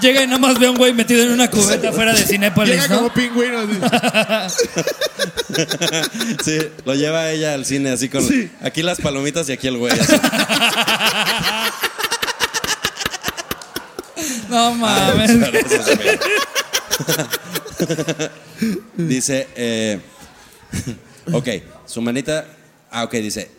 Llega y nada más ve a un güey metido en una cubeta afuera de Cinépolis, Llega ¿no? como pingüino. así. Sí, lo lleva ella al cine así con Sí. aquí las palomitas y aquí el güey. así. No mames. dice, eh, ok, su manita, ah, ok, dice,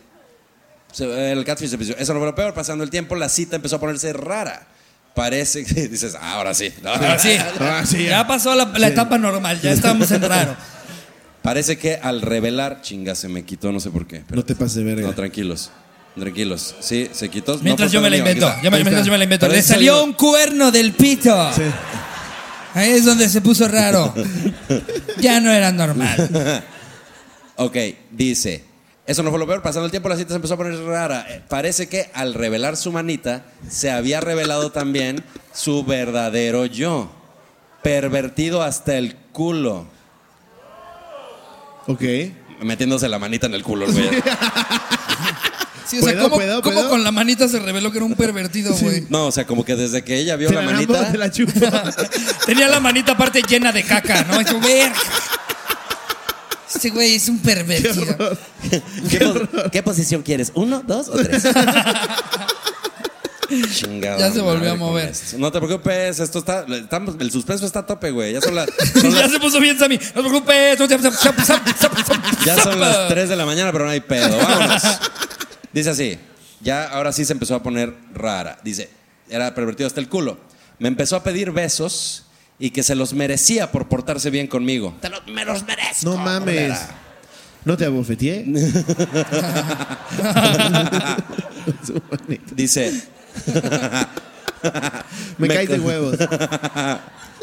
el catfish se empezó- eso no fue lo peor, pasando el tiempo la cita empezó a ponerse rara. Parece que dices, ah, ahora sí. No, Ahora sí. Sí, ya. ya. pasó la, la etapa normal, ya estamos en raro. Parece que al revelar, chinga, se me quitó, no sé por qué. pero- No te pases de verga. No, tranquilos, tranquilos. Sí, se quitó. Mientras No yo me la invento, ya me- mientras yo me la invento. Le salió salió- un cuerno del pito. Sí. Ahí es donde se puso raro. Ya no era normal. Ok, dice. Eso no fue lo peor. Pasando el tiempo, la cita se empezó a poner rara. Eh, Parece que al revelar su manita, se había revelado también su verdadero yo. Pervertido hasta el culo. Ok. Metiéndose la manita en el culo, el güey. Sí, o sea, ¿Puedo, ¿cómo, puedo, cómo puedo? con la manita se reveló que era un pervertido, güey? No, o sea, como que desde que ella vio la la manita. la chupo. Tenía la manita aparte llena de caca, ¿no? Verga. Este güey es un pervertido. ¿Qué, pos- qué posición quieres? ¿Uno, dos o tres? Chingada Ya se volvió a mover. No te preocupes, esto está, el suspenso está a tope, güey. Ya son las, son ya las- se puso bien, Sammy. No te preocupes. ya son las 3 de la mañana, pero no hay pedo. Vámonos. Dice así, ya ahora sí se empezó a poner rara. Dice, era pervertido hasta el culo. Me empezó a pedir besos y que se los merecía por portarse bien conmigo. Te los, me los merezco. No mames. ¿No te abofeteé? Dice, Me, Me caes de huevos.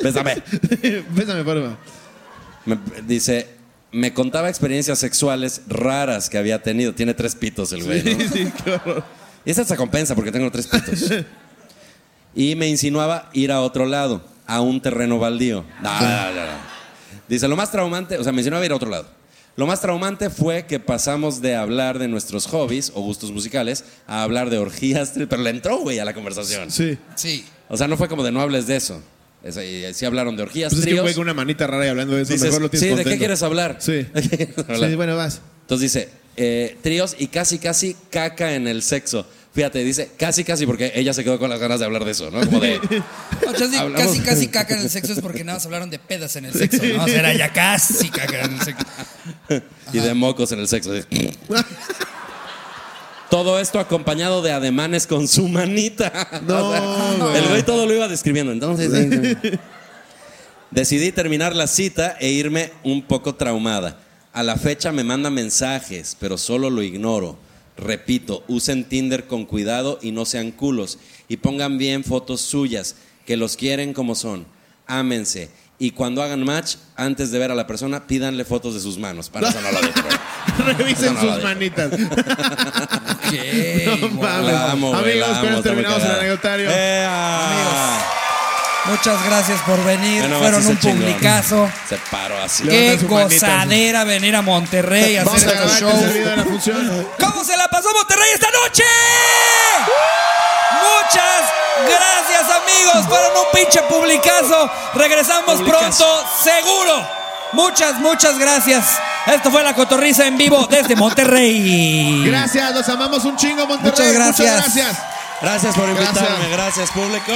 bésame. Bésame. Me- dice, me contaba experiencias sexuales raras que había tenido. Tiene tres pitos el güey, ¿no? Sí, qué horror. Y esa se compensa porque tengo tres pitos. Y me insinuaba ir a otro lado, a un terreno baldío. No, no, no, no. Dice, lo más traumante, o sea, me insinuaba ir a otro lado. Lo más traumante fue que pasamos de hablar de nuestros hobbies o gustos musicales a hablar de orgías, pero le entró, güey, a la conversación. Sí. Sí. O sea, no fue como de no hables de eso. Es- y sí hablaron de orgías, Pues es que tríos. con una manita rara y hablando de eso, Dices, mejor lo tienes sí, ¿de qué quieres hablar? Sí. ¿De qué quieres hablar? Sí, bueno, vas. Entonces dice, eh, tríos y casi, casi caca en el sexo. Fíjate, dice casi, casi porque ella se quedó con las ganas de hablar de eso, ¿no? Como de... Hablamos- casi, casi caca en el sexo es porque nada más hablaron de pedas en el sexo, ¿no? O sea, era ya casi caca en el sexo. y de mocos en el sexo. Todo esto acompañado de ademanes con su manita. No, O sea, güey. el güey todo lo iba describiendo. Entonces, decidí terminar la cita e irme un poco traumada. A la fecha me manda mensajes, pero solo lo ignoro. Repito, usen Tinder con cuidado y no sean culos. Y pongan bien fotos suyas, que los quieren como son. Ámense. Y cuando hagan match, antes de ver a la persona, pídanle fotos de sus manos. Para eso no lo pero- Revisen No, sus manitas. No mames. Amigos, con esto terminamos el. Muchas gracias por venir. Bueno, Fueron un publicazo. Se paró así. Qué su manita, gozadera venir a Monterrey a hacer estos el shows. ¿Cómo se la pasó Monterrey esta noche? Muchas gracias amigos, fueron un pinche publicazo. Regresamos Publicazo. pronto, seguro. Muchas, muchas gracias. Esto fue La Cotorriza en vivo desde Monterrey. Gracias, los amamos un chingo, Monterrey. Muchas gracias. Muchas gracias. Gracias por invitarme, Gracias. gracias público.